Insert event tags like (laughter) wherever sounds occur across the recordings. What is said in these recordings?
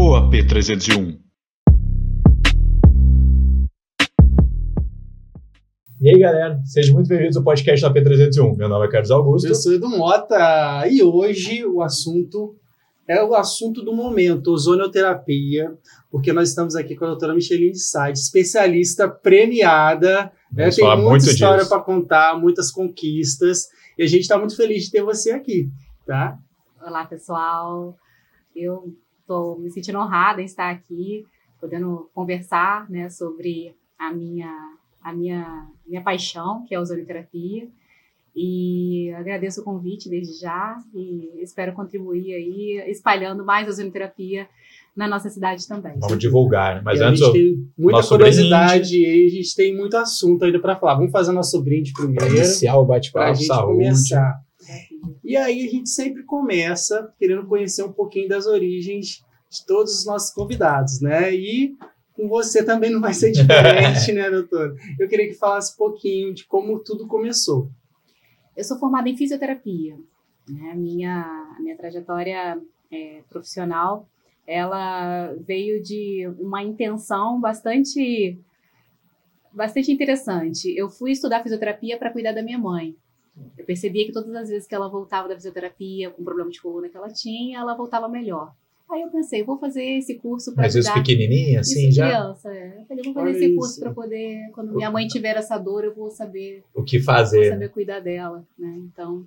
AP301. E aí, galera, sejam muito bem-vindos ao podcast da P301. Meu nome é Carlos Augusto. Eu sou Edu Mota e hoje o assunto é o assunto do momento, ozonioterapia, porque nós estamos aqui com a doutora Micheline Sade, especialista premiada, né? tem muita história para contar, muitas conquistas, e a gente está muito feliz de ter você aqui, tá? Olá, pessoal. Eu estou me sentindo honrada em estar aqui, podendo conversar né, sobre a minha, a minha, minha paixão, que é a ozonioterapia. E agradeço o convite desde já e espero contribuir aí, espalhando mais a ozonioterapia na nossa cidade também. Vamos divulgar, mas e antes. A gente tem muita curiosidade brinde. e a gente tem muito assunto ainda para falar. Vamos fazer nosso brinde primeiro. Iniciar o bate-papo, saúde. Começar. E aí a gente sempre começa querendo conhecer um pouquinho das origens de todos os nossos convidados, né? E com você também não vai ser diferente, (laughs) né, doutor? Eu queria que falasse um pouquinho de como tudo começou. Eu sou formada em fisioterapia. Né? A minha, a minha trajetória é, profissional, ela veio de uma intenção bastante bastante interessante. Eu fui estudar fisioterapia para cuidar da minha mãe. Eu percebia que todas as vezes que ela voltava da fisioterapia com problema de coluna que ela tinha, ela voltava melhor. Aí eu pensei, vou fazer esse curso para Mas isso pequenininha, assim, isso, já? criança, é. Eu falei, vou fazer Olha esse curso para poder, quando minha mãe tiver essa dor, eu vou saber... O que fazer. Vou saber cuidar dela, né? Então,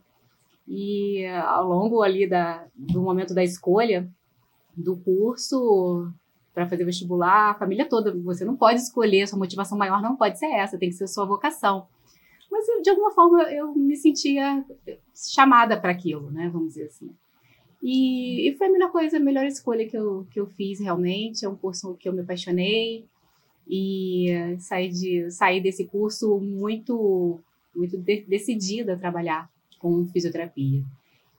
e ao longo ali da, do momento da escolha do curso para fazer vestibular, a família toda, você não pode escolher, sua motivação maior não pode ser essa, tem que ser sua vocação. Mas de alguma forma eu me sentia chamada para aquilo, né? Vamos dizer assim. E, e, foi a melhor coisa, a melhor escolha que eu, que eu fiz realmente. É um curso que eu me apaixonei e saí, de, saí desse curso muito, muito de, decidida a trabalhar com fisioterapia.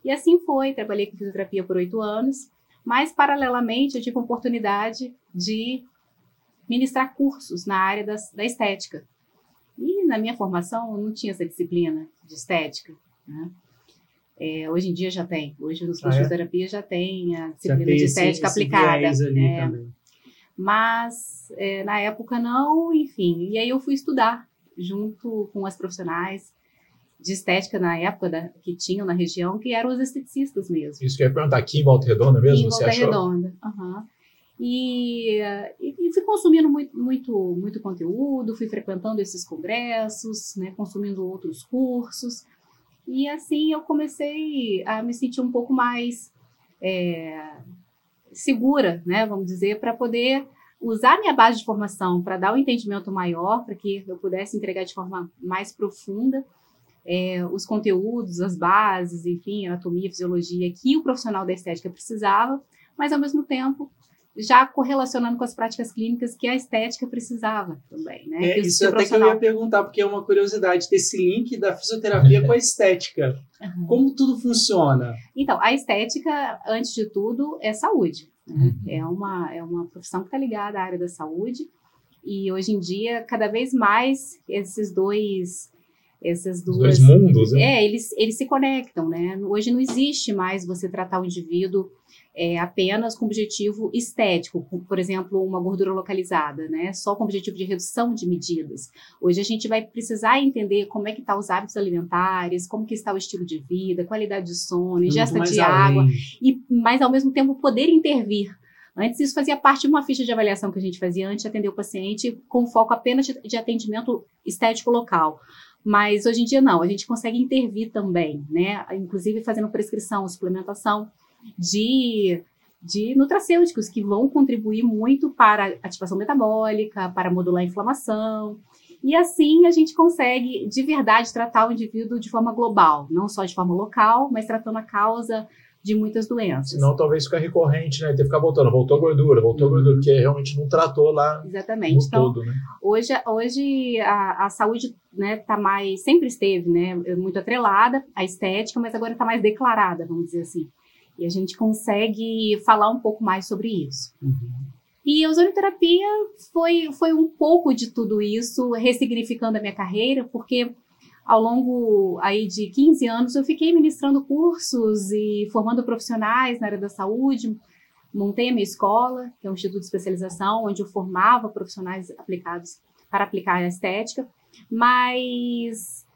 E assim foi, trabalhei com fisioterapia por oito anos, mas paralelamente eu tive a oportunidade de ministrar cursos na área da estética. E na minha formação não tinha essa disciplina de estética. Né? É, hoje em dia já tem. Hoje nos cursos ah, é? de terapia já tem a disciplina tem de estética esse, aplicada. Esse é. Mas é, na época não, enfim. E aí eu fui estudar junto com as profissionais de estética na época da, que tinham na região, que eram os esteticistas mesmo. Isso que eu ia perguntar, aqui em Volta Redonda mesmo, em Volta Redonda, uhum. E, e, fui consumindo muito, muito, muito conteúdo, fui frequentando esses congressos, né, consumindo outros cursos. E assim eu comecei a me sentir um pouco mais é, segura, né, vamos dizer, para poder usar minha base de formação para dar um entendimento maior, para que eu pudesse entregar de forma mais profunda é, os conteúdos, as bases, enfim, anatomia, fisiologia que o profissional da estética precisava, mas ao mesmo tempo já correlacionando com as práticas clínicas que a estética precisava também, né? É, isso até que eu ia perguntar, porque é uma curiosidade ter esse link da fisioterapia com a estética. Uhum. Como tudo funciona? Então, a estética, antes de tudo, é saúde. Né? Uhum. É, uma, é uma profissão que está ligada à área da saúde e hoje em dia, cada vez mais, esses dois essas duas. Os dois mundos, né? É, eles, eles se conectam, né? Hoje não existe mais você tratar o indivíduo é, apenas com objetivo estético, por exemplo, uma gordura localizada, né? Só com objetivo de redução de medidas. Hoje a gente vai precisar entender como é que estão tá os hábitos alimentares, como que está o estilo de vida, qualidade de sono, ingesta de água, e mas ao mesmo tempo poder intervir Antes, isso fazia parte de uma ficha de avaliação que a gente fazia antes de atender o paciente com foco apenas de, de atendimento estético local. Mas hoje em dia não, a gente consegue intervir também, né? Inclusive fazendo prescrição, suplementação de, de nutracêuticos que vão contribuir muito para a ativação metabólica, para modular a inflamação. E assim a gente consegue de verdade tratar o indivíduo de forma global, não só de forma local, mas tratando a causa de muitas doenças. Senão talvez fica recorrente, né? Ter que ficar voltando, voltou gordura, voltou uhum. gordura, porque realmente não tratou lá Exatamente. no então, todo, né? Hoje, hoje a, a saúde né, tá mais, sempre esteve, né, muito atrelada à estética, mas agora está mais declarada, vamos dizer assim. E a gente consegue falar um pouco mais sobre isso. Uhum. E a ozonioterapia foi, foi um pouco de tudo isso, ressignificando a minha carreira, porque ao longo aí de 15 anos eu fiquei ministrando cursos e formando profissionais na área da saúde, montei a minha escola, que é um instituto de especialização, onde eu formava profissionais aplicados para aplicar a estética, mas,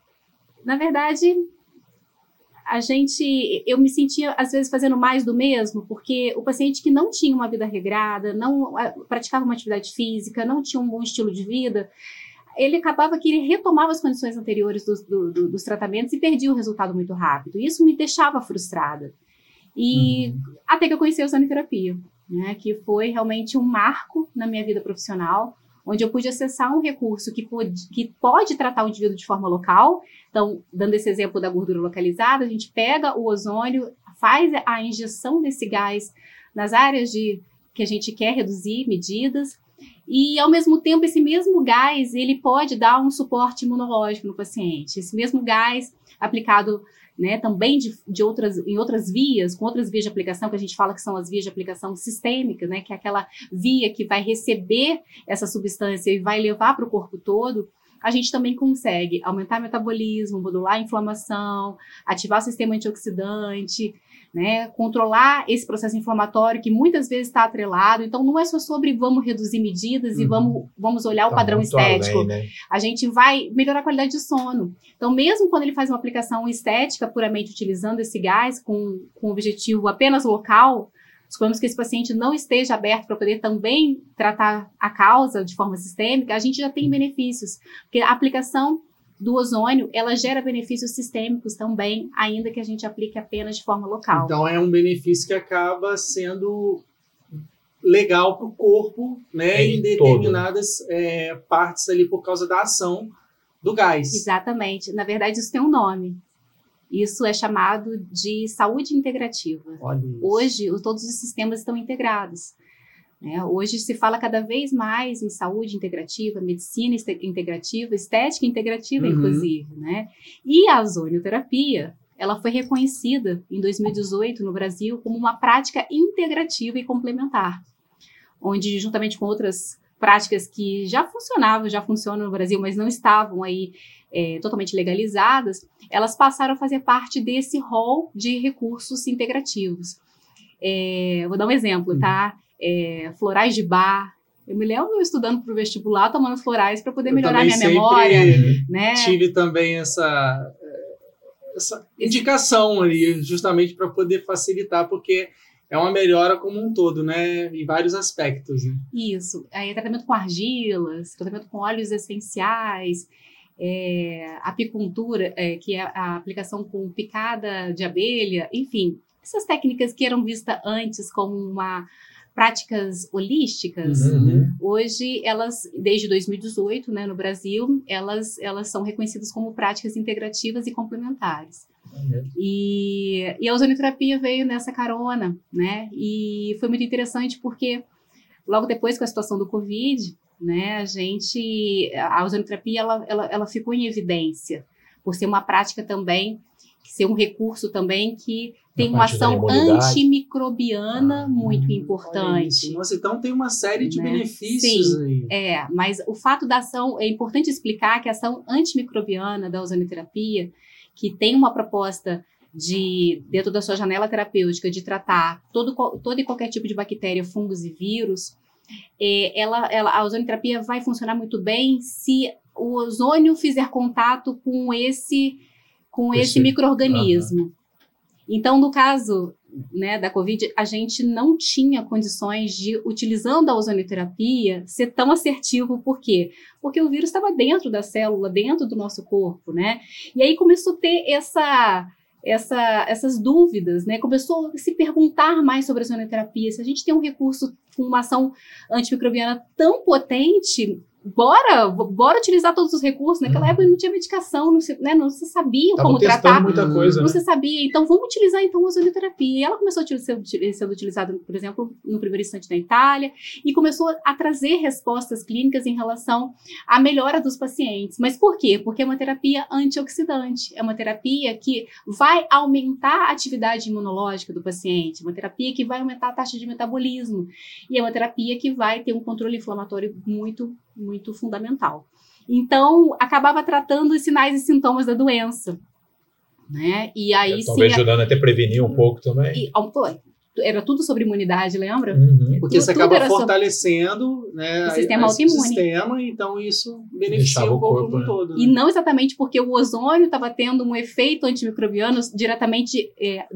na verdade, a gente, eu me sentia às vezes fazendo mais do mesmo, porque o paciente que não tinha uma vida regrada, não praticava uma atividade física, não tinha um bom estilo de vida, ele acabava que ele retomava as condições anteriores dos, do, do, dos tratamentos e perdia o resultado muito rápido. Isso me deixava frustrada. E uhum. até que eu conheci a ozonoterapia, né, que foi realmente um marco na minha vida profissional, onde eu pude acessar um recurso que pode, que pode tratar o indivíduo de forma local. Então, dando esse exemplo da gordura localizada, a gente pega o ozônio, faz a injeção desse gás nas áreas de que a gente quer reduzir medidas, e ao mesmo tempo esse mesmo gás ele pode dar um suporte imunológico no paciente. Esse mesmo gás aplicado né, também de, de, outras, em outras vias, com outras vias de aplicação, que a gente fala que são as vias de aplicação sistêmicas, né, que é aquela via que vai receber essa substância e vai levar para o corpo todo, a gente também consegue aumentar o metabolismo, modular a inflamação, ativar o sistema antioxidante, né? Controlar esse processo inflamatório que muitas vezes está atrelado. Então, não é só sobre vamos reduzir medidas uhum. e vamos, vamos olhar tá o padrão estético. Além, né? A gente vai melhorar a qualidade de sono. Então, mesmo quando ele faz uma aplicação estética puramente utilizando esse gás com, com objetivo apenas local, suponhamos que esse paciente não esteja aberto para poder também tratar a causa de forma sistêmica, a gente já tem benefícios, porque a aplicação do ozônio, ela gera benefícios sistêmicos também, ainda que a gente aplique apenas de forma local. Então é um benefício que acaba sendo legal para o corpo, né, em, em determinadas é, partes ali por causa da ação do gás. Exatamente. Na verdade, isso tem um nome. Isso é chamado de saúde integrativa. Hoje, todos os sistemas estão integrados. Né? Hoje se fala cada vez mais em saúde integrativa, medicina integrativa, estética integrativa, uhum. inclusive. Né? E a ozonioterapia, ela foi reconhecida em 2018 no Brasil como uma prática integrativa e complementar, onde juntamente com outras práticas que já funcionavam, já funcionam no Brasil, mas não estavam aí é, totalmente legalizadas, elas passaram a fazer parte desse rol de recursos integrativos. É, vou dar um exemplo, uhum. tá? É, florais de bar. Eu me lembro estudando para o vestibular, tomando florais para poder melhorar minha memória. Né? Tive também essa, essa indicação ali, justamente para poder facilitar, porque é uma melhora como um todo, né? Em vários aspectos. Né? Isso. Aí, tratamento com argilas, tratamento com óleos essenciais, é, apicultura, é, que é a aplicação com picada de abelha, enfim, essas técnicas que eram vistas antes como uma práticas holísticas, uhum. hoje elas, desde 2018, né, no Brasil, elas, elas são reconhecidas como práticas integrativas e complementares. Uhum. E, e a ozonioterapia veio nessa carona, né? E foi muito interessante porque logo depois com a situação do Covid, né, a gente, a ozonioterapia, ela, ela, ela ficou em evidência por ser uma prática também ser um recurso também que tem uma ação antimicrobiana ah, muito importante. Nossa, então tem uma série de né? benefícios Sim, aí. É, mas o fato da ação, é importante explicar que a ação antimicrobiana da ozonoterapia, que tem uma proposta de, dentro da sua janela terapêutica, de tratar todo, todo e qualquer tipo de bactéria, fungos e vírus, é, ela, ela, a ozonoterapia vai funcionar muito bem se o ozônio fizer contato com esse com esse, esse microorganismo. Uhum. Então, no caso né, da Covid, a gente não tinha condições de, utilizando a ozonioterapia, ser tão assertivo. Por quê? Porque o vírus estava dentro da célula, dentro do nosso corpo, né? E aí começou a ter essa, essa, essas dúvidas, né? Começou a se perguntar mais sobre a ozonioterapia. Se a gente tem um recurso com uma ação antimicrobiana tão potente, bora, bora utilizar todos os recursos. Naquela uhum. época não tinha medicação, não se, né, não se sabia Tava como tratar. muita coisa, Não né? se sabia. Então, vamos utilizar então a ozonioterapia. E ela começou a ser sendo utilizada, por exemplo, no primeiro instante na Itália, e começou a trazer respostas clínicas em relação à melhora dos pacientes. Mas por quê? Porque é uma terapia antioxidante. É uma terapia que vai aumentar a atividade imunológica do paciente, uma terapia que vai aumentar a taxa de metabolismo. E é uma terapia que vai ter um controle inflamatório muito muito fundamental. Então, acabava tratando os sinais e sintomas da doença. Né? E aí, é, talvez sim, ajudando até prevenir um pouco também. E, era tudo sobre imunidade, lembra? Uhum. Porque Tudo- você acaba era sobre- fortalecendo né, O sistema autoimune. o sistema, então isso beneficia o o corpo corpo, como né? todo. E né? não exatamente porque o ozônio estava tendo um efeito antimicrobiano diretamente é,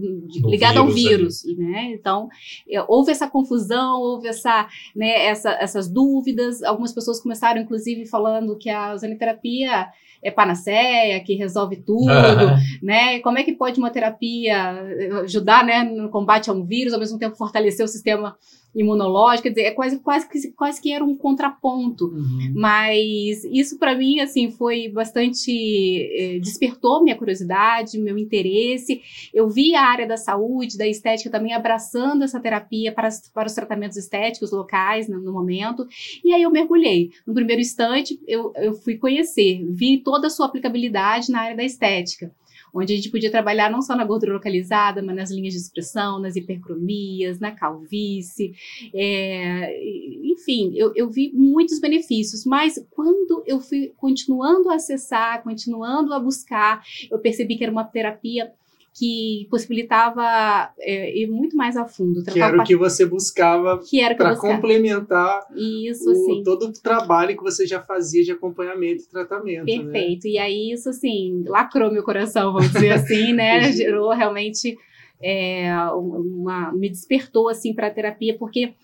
ligado ao vírus né? Então é, houve essa confusão, houve essa, né, essa- essas dúvidas. Algumas pessoas começaram, inclusive, falando que a ozonioterapia é panaceia, que resolve tudo, (laughs) né? Como é que pode uma terapia eh, ajudar, né, no combate a um vírus, ao mesmo tempo fortalecer o sistema imunológico? Quer dizer, é quase, quase, que, quase que era um contraponto. Uhum. Mas isso para mim assim foi bastante eh, despertou minha curiosidade, meu interesse. Eu vi a área da saúde, da estética também abraçando essa terapia para, para os tratamentos estéticos locais no, no momento. E aí eu mergulhei. No primeiro instante eu, eu fui conhecer, vi toda a sua aplicabilidade na área da estética. Onde a gente podia trabalhar não só na gordura localizada, mas nas linhas de expressão, nas hipercromias, na calvície, é, enfim, eu, eu vi muitos benefícios, mas quando eu fui continuando a acessar, continuando a buscar, eu percebi que era uma terapia que possibilitava é, ir muito mais a fundo. Que era o que você buscava para complementar Isso, o- todo o trabalho que você já fazia de acompanhamento e tratamento. né? Perfeito. E aí, isso assim, lacrou meu coração, vamos dizer assim, né? (laughs) Gerou realmente é, uma. Me despertou, assim, para a terapia, porque.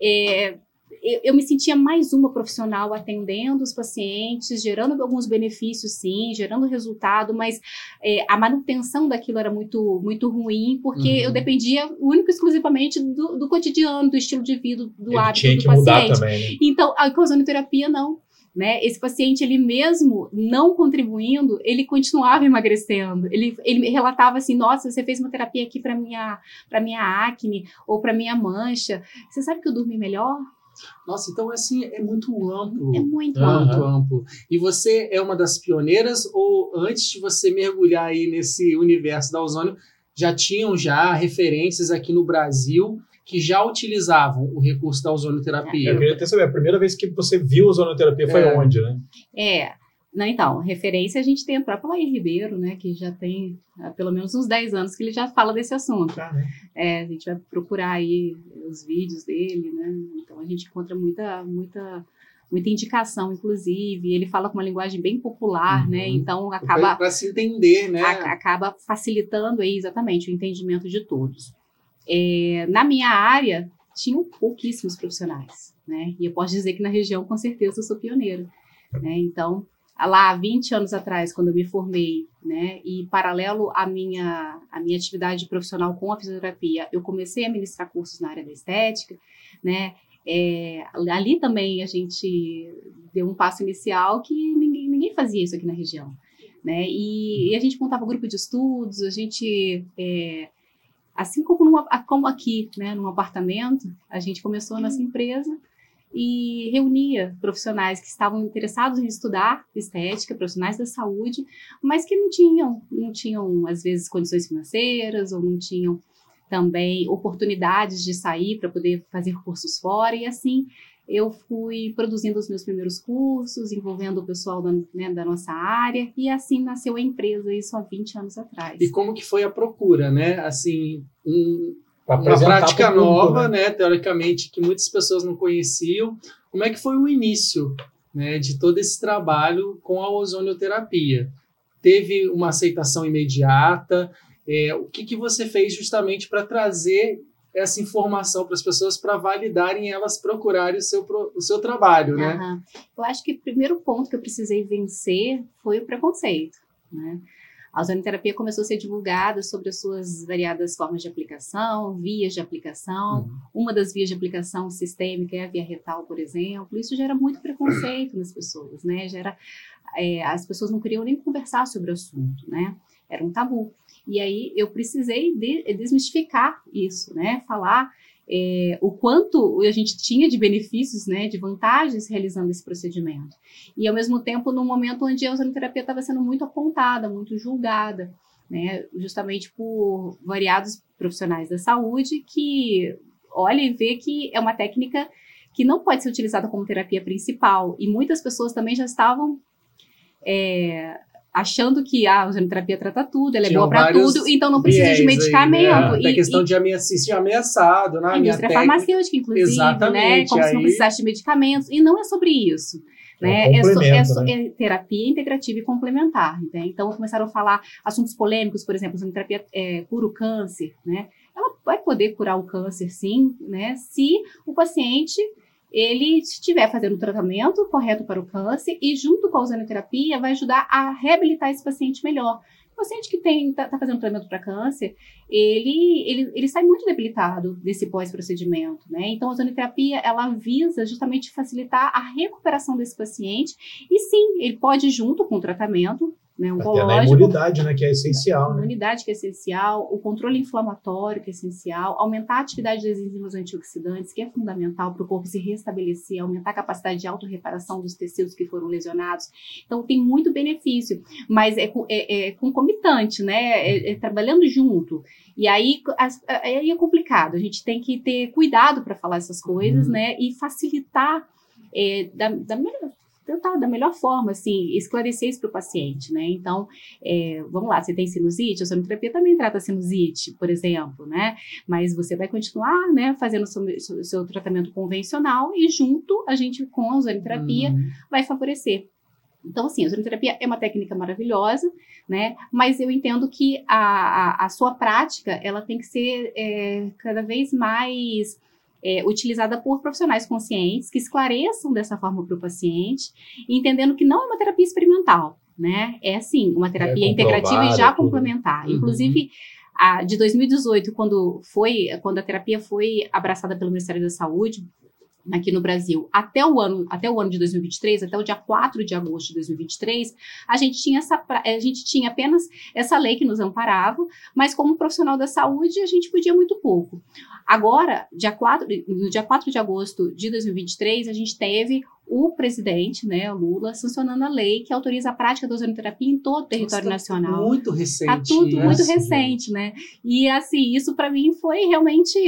é, eu, eu me sentia mais uma profissional atendendo os pacientes, gerando alguns benefícios, sim, gerando resultado, mas é, a manutenção daquilo era muito, muito ruim, porque Uhum. eu dependia único e exclusivamente do, do cotidiano, do estilo de vida, do Ele hábito tinha do que mudar paciente. também, né? Então, a ozonioterapia não. Né? Esse paciente, ele mesmo não contribuindo, ele continuava emagrecendo. Ele, ele relatava assim: Nossa, você fez uma terapia aqui para minha, minha acne ou para minha mancha. Você sabe que eu dormi melhor? Nossa, então assim é muito amplo. É muito. Muito amplo. E você é uma das pioneiras ou antes de você mergulhar aí nesse universo da ozônio, já tinham já referências aqui no Brasil que já utilizavam o recurso da ozonioterapia? Eu queria até saber, a primeira vez que você viu ozonoterapia foi É. onde, né? É. Não, então, referência a gente tem a própria Laís Ribeiro, né? Que já tem há pelo menos uns 10 anos que ele já fala desse assunto. Tá, né? É, a gente vai procurar aí os vídeos dele, né? Então a gente encontra muita, muita, muita indicação, inclusive. Ele fala com uma linguagem bem popular, Uhum. né? Então acaba, Para se entender, né? a- acaba facilitando aí exatamente o entendimento de todos. É, na minha área, tinham pouquíssimos profissionais, né? E eu posso dizer que na região, com certeza, eu sou pioneira, né? Então, lá, 20 anos atrás, quando eu me formei, né? E paralelo à minha, à minha atividade profissional com a fisioterapia, eu comecei a ministrar cursos na área da estética, né? É, ali também a gente deu um passo inicial que ninguém, ninguém fazia isso aqui na região, né? E, e a gente montava grupo de estudos, a gente é, assim como, numa, como aqui, né, num apartamento, a gente começou a nossa empresa e reunia profissionais que estavam interessados em estudar estética, profissionais da saúde, mas que não tinham, não tinham às vezes condições financeiras ou não tinham também oportunidades de sair para poder fazer cursos fora e assim eu fui produzindo os meus primeiros cursos, envolvendo o pessoal da, né, da nossa área, e assim nasceu a empresa, isso há 20 anos atrás. E como que foi a procura, né? Assim, um- uma prática nova, né? né? Teoricamente, que muitas pessoas não conheciam. Como é que foi o início né, de todo esse trabalho com a ozonioterapia? Teve uma aceitação imediata? É, o que, que você fez justamente para trazer essa informação para as pessoas para validarem elas procurarem o seu, o seu trabalho, né? Aham. Eu acho que o primeiro ponto que eu precisei vencer foi o preconceito, né? A ozonoterapia começou a ser divulgada sobre as suas variadas formas de aplicação, vias de aplicação. Uhum. Uma das vias de aplicação sistêmica é a via retal, por exemplo. Isso gera muito preconceito nas pessoas, né? Gera, é, as pessoas não queriam nem conversar sobre o assunto, né? Era um tabu. E aí eu precisei de- desmistificar isso, né? Falar é, o quanto a gente tinha de benefícios, né, de vantagens realizando esse procedimento. E ao mesmo tempo, num momento onde a ozonoterapia estava sendo muito apontada, muito julgada, né, justamente por variados profissionais da saúde que olha e vê que é uma técnica que não pode ser utilizada como terapia principal. E muitas pessoas também já estavam é, achando que ah, a ozonioterapia trata tudo, ela é Tinham boa para tudo, então não precisa de aí, medicamento. né? E- questão e- de ameaça, se sentir ameaçado, né? a A indústria técnica- farmacêutica, inclusive, né? Como se não aí- precisasse de medicamentos. E não é sobre isso. É Né? É, so- é so- né? é terapia integrativa e complementar. Né? Então, começaram a falar assuntos polêmicos, por exemplo, a terapia é, cura o câncer. Né? Ela vai poder curar o câncer, sim, né? se o paciente ele estiver fazendo o tratamento correto para o câncer e, junto com a ozonioterapia, vai ajudar a reabilitar esse paciente melhor. O paciente que está fazendo tratamento para câncer, ele, ele, ele sai muito debilitado desse pós-procedimento, né? Então, a ozonioterapia, ela visa justamente facilitar a recuperação desse paciente e, sim, ele pode, junto com o tratamento, né, Até na oncológico, imunidade, né? Que é essencial, a né? imunidade que é essencial, o controle inflamatório que é essencial, aumentar a atividade das enzimas antioxidantes, que é fundamental para o corpo se restabelecer, aumentar a capacidade de autorreparação dos tecidos que foram lesionados. Então, tem muito benefício, mas é, é, é concomitante, né? É, é trabalhando junto. E aí, as- aí é complicado, a gente tem que ter cuidado para falar essas coisas, Uhum. né? E facilitar é, da, da melhor tentar da melhor forma, assim, esclarecer isso para o paciente, né? Então, é, vamos lá, você tem sinusite, a sonoterapia também trata sinusite, por exemplo, né? Mas você vai continuar, né, fazendo o seu, seu- seu tratamento convencional e junto a gente com a ozonioterapia Uhum. vai favorecer. Então, assim, a ozonioterapia é uma técnica maravilhosa, né? Mas eu entendo que a, a, a sua prática, ela tem que ser é, cada vez mais é, utilizada por profissionais conscientes que esclareçam dessa forma para o paciente, entendendo que não é uma terapia experimental, né? É sim uma terapia É integrativa e já tudo. complementar. Uhum. Inclusive, a, de 2018, quando foi, quando a terapia foi abraçada pelo Ministério da Saúde aqui no Brasil, até o ano, até o ano de 2023, até o dia 4 de agosto de 2023, a gente tinha essa pra- a gente tinha apenas essa lei que nos amparava, mas como profissional da saúde, a gente podia muito pouco. Agora, dia 4, no dia 4 de agosto de 2023, a gente teve o presidente, né, Lula, sancionando a lei que autoriza a prática da ozonioterapia em todo o território Nossa, tá nacional. Muito recente. Tá tudo né? muito Sim. recente, né? E assim, isso para mim foi realmente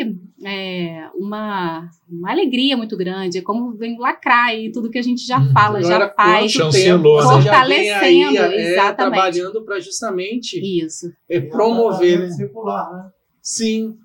é, uma, uma alegria muito grande. É como vem lacrar aí tudo que a gente já Hum, fala, já faz. Chancelou, tempo né? você já aí, Fortalecendo, é, exatamente. trabalhando para justamente Isso. é, promover, né? circular, né? Sim.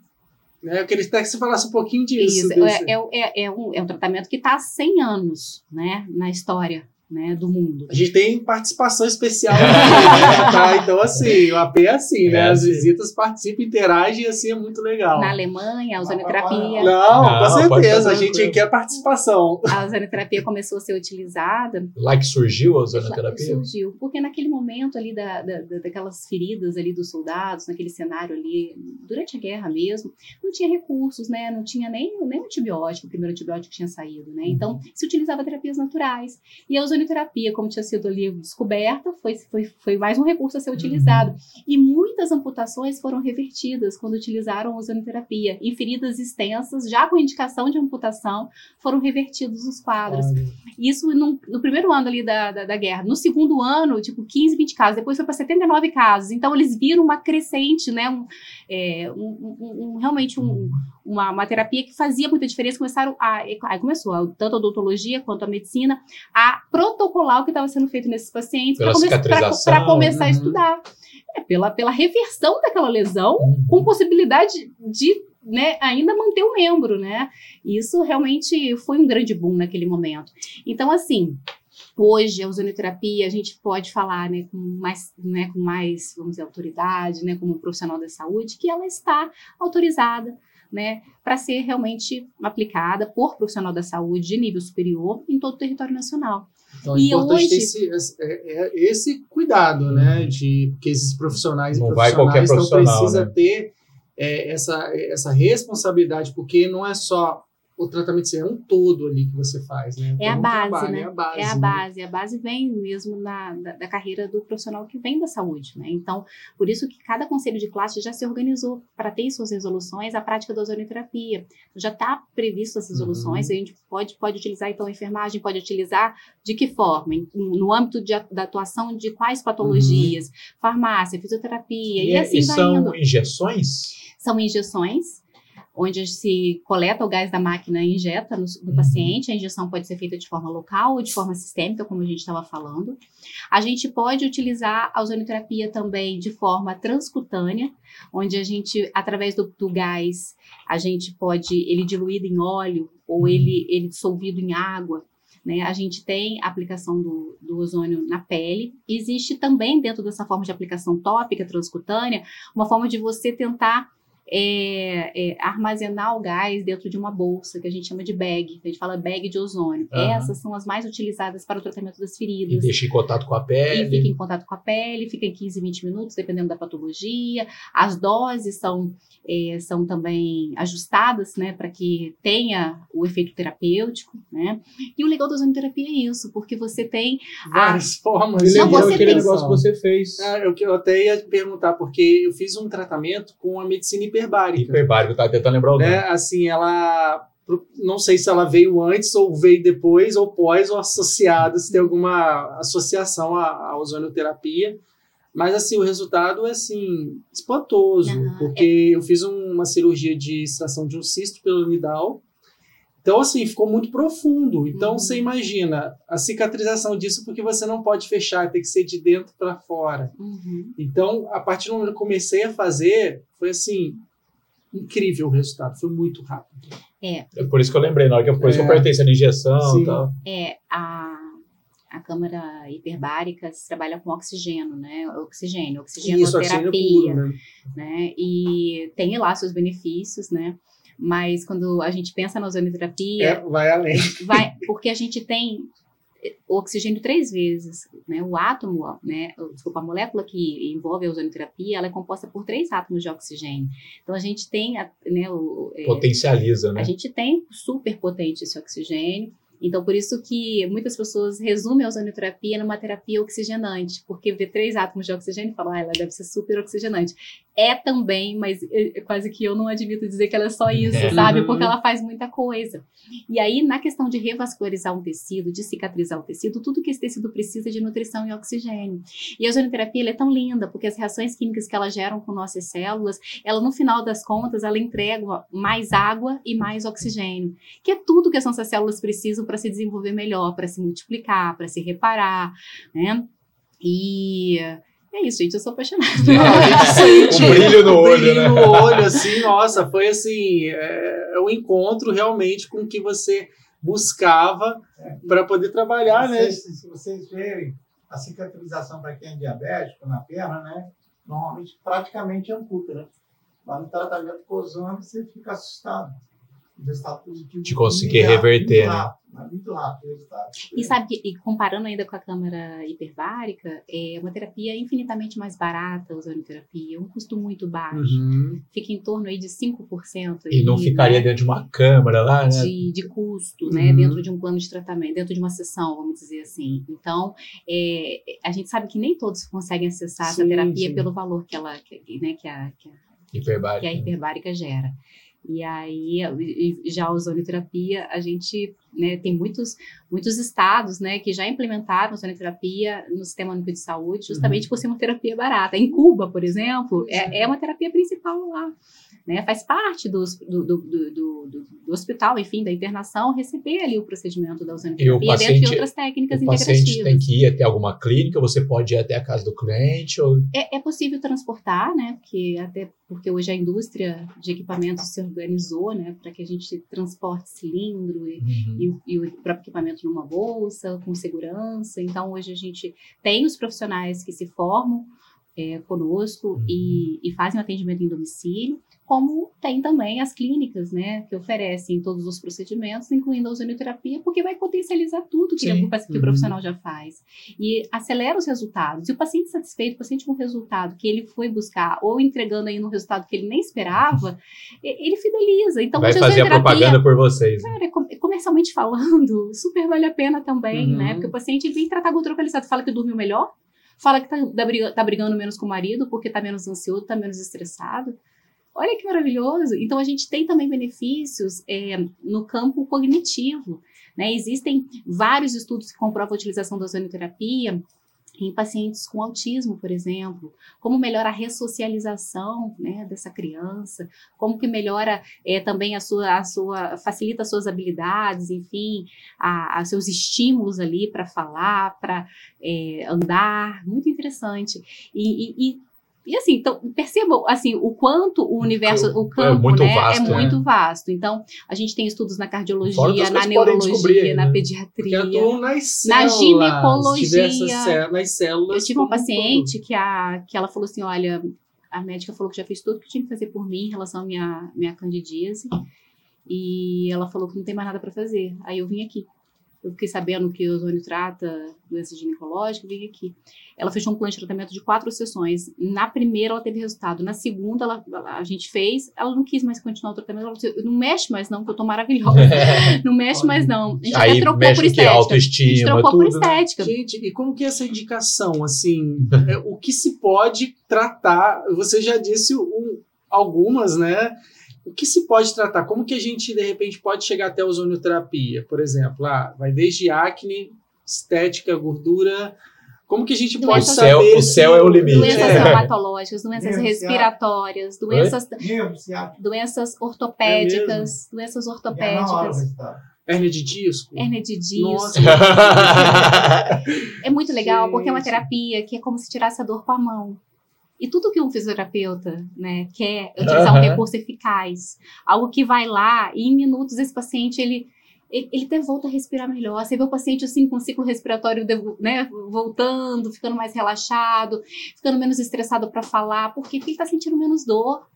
É, eu queria até que você falasse um pouquinho disso. Isso. desse- É, é, é, é um, é um tratamento que está há 100 anos, né? Na história né, do mundo. A gente tem participação especial (laughs) aqui, né? Tá? Então, assim, o AP é assim, né? É As assim. visitas participam, interagem e assim é muito legal. Na Alemanha, a ozonioterapia. Não, Não, com certeza. A gente tranquilo. quer participação. A ozonioterapia começou a ser utilizada Lá que surgiu a Lá ozonioterapia? Surgiu, porque naquele momento ali da, da- da- daquelas feridas ali dos soldados, naquele cenário ali, durante a guerra mesmo, não tinha recursos, né? Não tinha nem, nem antibiótico, o primeiro antibiótico tinha saído, né? Então, se utilizava terapias naturais. E a ozonioterapia, como tinha sido ali descoberta, foi, foi, foi mais um recurso a ser utilizado. E muitas amputações foram revertidas quando utilizaram ozonioterapia. E feridas extensas, já com indicação de amputação, foram revertidos os quadros. Isso no, no primeiro ano ali da, da, da guerra. No segundo ano, tipo, 15, 20 casos. Depois foi para 79 casos. Então, eles viram uma crescente, né? Um, é, um- um- realmente um- uma, uma terapia que fazia muita diferença. Começaram a. Aí começou, a- tanto a odontologia quanto a medicina, a protocolar o que estava sendo feito nesses pacientes para começar a uhum. estudar. É, pela, pela reversão daquela lesão Uhum. com possibilidade de né, ainda manter o membro, né? Isso realmente foi um grande boom naquele momento. Então, assim, hoje a ozonioterapia a gente pode falar, né, com mais, né, com mais, vamos dizer, autoridade, né, como um profissional da saúde, que ela está autorizada, né, para ser realmente aplicada por profissional da saúde de nível superior em todo o território nacional. Então, é E importante hoje- ter esse, esse- é- é cuidado, né? De, porque esses profissionais Não e vai qualquer profissionais não profissional, precisa né? ter é, essa, essa responsabilidade, porque não é só o tratamento, é um todo ali que você faz, né? É a Todo um base, trabalho, né? É a base. É a né? base, a base vem mesmo na, da, da carreira do profissional que vem da saúde, né? Então, por isso que cada conselho de classe já se organizou para ter suas resoluções a prática da ozonioterapia. Já está previsto as resoluções, Uhum. a gente pode, pode utilizar, então, a enfermagem pode utilizar de que forma? No âmbito de da atuação de quais patologias? Farmácia, fisioterapia, e, E, assim e vai são indo. injeções? São injeções. Onde se coleta o gás da máquina e injeta no, no Uhum. paciente. A injeção pode ser feita de forma local ou de forma sistêmica, como a gente estava falando. A gente pode utilizar a ozonioterapia também de forma transcutânea, onde a gente, através do, do gás, a gente pode, ele diluído em óleo ou Uhum. ele, ele dissolvido em água, né? A gente tem a aplicação do, do ozônio na pele. Existe também, dentro dessa forma de aplicação tópica, transcutânea, uma forma de você tentar é, é, armazenar o gás dentro de uma bolsa, que a gente chama de bag. A gente fala bag de ozônio. Aham. Essas são as mais utilizadas para o tratamento das E feridas. deixa em contato com a E fica pele. em contato com a pele, fica em 15, 20 minutos, dependendo da patologia. As doses são, eh, são também ajustadas, né, para que tenha o efeito terapêutico, né? E o legal da ozonoterapia é isso, porque você tem Várias (laughs) formas. Me de Não, lembrou você aquele negócio que você fez. Ah, eu, eu até ia perguntar, porque eu fiz um tratamento com a medicina hiperbárica. Hiperbárico, eu tava tentando lembrar o nome. né? Assim, ela. Não sei se ela veio antes ou veio depois, ou pós, ou associada, se tem alguma associação à, à ozonioterapia. Mas, assim, o resultado é, assim, espantoso. Aham, porque eu fiz um- uma cirurgia de extração de um cisto pilonidal. Então, assim, ficou muito profundo. Então, Uhum. você imagina a cicatrização disso, porque você não pode fechar, tem que ser de dentro para fora. Uhum. Então, a partir do momento que eu comecei a fazer, foi assim, incrível o resultado, foi muito rápido. É por isso que eu lembrei, na hora que eu, isso que eu É. perguntei se era injeção Sim. e tal. É, a, a câmara hiperbárica se trabalha com oxigênio, né? Oxigênio, Isso, oxigênio oxigenoterapia. puro, né? né? E tem lá seus benefícios, né? Mas quando a gente pensa na ozonoterapia, É, vai além. vai, porque a gente tem o oxigênio três vezes, né? O átomo, né? Desculpa, a molécula que envolve a ozonoterapia, ela é composta por três átomos de oxigênio. Então a gente tem, a- né? O, é, Potencializa, né? a gente tem super potente esse oxigênio. Então, por isso que muitas pessoas resumem a ozonoterapia numa terapia oxigenante, porque vê três átomos de oxigênio e falam, ah, ela deve ser super oxigenante. É também, mas é- é quase que eu não admito dizer que ela é só isso, É. sabe? Uhum. Porque ela faz muita coisa. E aí, na questão de revascularizar um tecido, de cicatrizar o tecido, tudo que esse tecido precisa é de nutrição e oxigênio. E a ozonoterapia ela é tão linda, porque as reações químicas que ela geram com nossas células, ela no final das contas, ela entrega mais água e mais oxigênio, que é tudo que as nossas células precisam para se desenvolver melhor, para se multiplicar, para se reparar, né? E é isso, gente, eu sou apaixonada. Não, a gente (laughs) sente Um brilho no um olho, brilho né? no olho, assim, nossa, foi assim, é, é um encontro realmente com o que você buscava para poder trabalhar, né? Vocês- Se vocês verem, a cicatrização para quem é diabético na perna, né? Normalmente praticamente amputa, né? Mas no tratamento com ozônio você fica assustado. Resultado positivo. De conseguir reverter, muito né? rápido, mas Muito rápido o resultado. E sabe que, e comparando ainda com a câmara hiperbárica, é uma terapia infinitamente mais barata, ozonoterapia, um custo muito baixo, Uhum. fica em torno aí de 5%. E não aí, ficaria né? dentro de uma câmara lá, né? de, de custo, né, Uhum. dentro de um plano de tratamento, dentro de uma sessão, vamos dizer assim. Então, é, a gente sabe que nem todos conseguem acessar essa Sim, terapia sim. pelo valor que ela, que, né, que a, que a, Hiperbárico. que a hiperbárica gera. E aí, já a ozonoterapia, a gente né, tem muitos, muitos estados né, que já implementaram a ozonoterapia no sistema único de saúde, justamente por ser uma terapia barata. Em Cuba, por exemplo, é, é uma terapia principal lá. Né, faz parte do, do, do, do, hospital, enfim, da internação, receber ali o procedimento da ozonoterapia dentro paciente- de outras técnicas O paciente integrativas. tem que ir até alguma clínica, você pode ir até a casa do cliente, ou É, é possível transportar, né? Porque até porque hoje a indústria de equipamentos se organizou, né, para que a gente transporte cilindro e, Uhum. e o, e o próprio equipamento numa bolsa com segurança. Então hoje a gente tem os profissionais que se formam é, conosco e, e fazem o atendimento em domicílio, como tem também as clínicas, né, que oferecem todos os procedimentos, incluindo a ozonoterapia, porque vai potencializar tudo que, o, que o Uhum. profissional já faz e acelera os resultados. E o paciente satisfeito, o paciente com o resultado que ele foi buscar, ou entregando aí um resultado que ele nem esperava, (laughs) ele fideliza. Então, Vai fazer a propaganda por vocês. né? Cara, com- comercialmente falando, (laughs) super vale a pena também, Uhum. né? Porque o paciente vem tratar com localizado, fala que dormiu melhor, fala que tá, tá brigando menos com o marido porque tá menos ansioso, tá menos estressado. Olha que maravilhoso. Então, a gente tem também benefícios é, no campo cognitivo. Né? Existem vários estudos que comprovam a utilização da ozonoterapia em pacientes com autismo, por exemplo, como melhora a ressocialização né, dessa criança, como que melhora é, também a sua, a sua, facilita as suas habilidades, enfim, a, a seus estímulos ali para falar, para é, andar, muito interessante. E, e, e e assim, então, percebam assim, o quanto o universo, o campo, é muito, né, vasto, é muito vasto. Então, a gente tem estudos na cardiologia, na neurologia, na né? pediatria, nas células, na ginecologia. Células, nas células. Eu tive uma paciente que, a, que ela falou assim: olha, a médica falou que já fez tudo que tinha que fazer por mim em relação à minha, minha candidíase. E ela falou que não tem mais nada para fazer. Aí eu vim aqui eu fiquei sabendo que o ozônio trata doença ginecológica, vim aqui. Ela fechou um plano de tratamento de quatro sessões. Na primeira, ela teve resultado. Na segunda, ela, a gente fez, ela não quis mais continuar o tratamento. Ela disse, não mexe mais não, que eu tô maravilhosa. (laughs) não mexe mais não. A gente Aí até trocou por estética. Autoestima, a gente trocou tudo, por né? estética. Né? Gente, e como que é essa indicação, assim, é, o que se pode tratar? Você já disse um, algumas, né? O que se pode tratar? Como que a gente, de repente, pode chegar até a ozonioterapia? Por exemplo, ah, vai desde acne, estética, gordura. Como que a gente pode o céu, saber? O céu é o limite. Doenças é. reumatológicas, doenças respiratórias, doenças, doenças ortopédicas, é doenças ortopédicas. Hernia de disco? Hernia de disco. (laughs) é muito legal, (laughs) porque é uma terapia que é como se tirasse a dor com a mão. E tudo que um fisioterapeuta né, quer é utilizar uhum. um recurso eficaz, algo que vai lá e em minutos esse paciente ele ele, ele até volta a respirar melhor. Você vê o paciente assim com o ciclo respiratório né, voltando, ficando mais relaxado, ficando menos estressado para falar, porque ele está sentindo menos dor.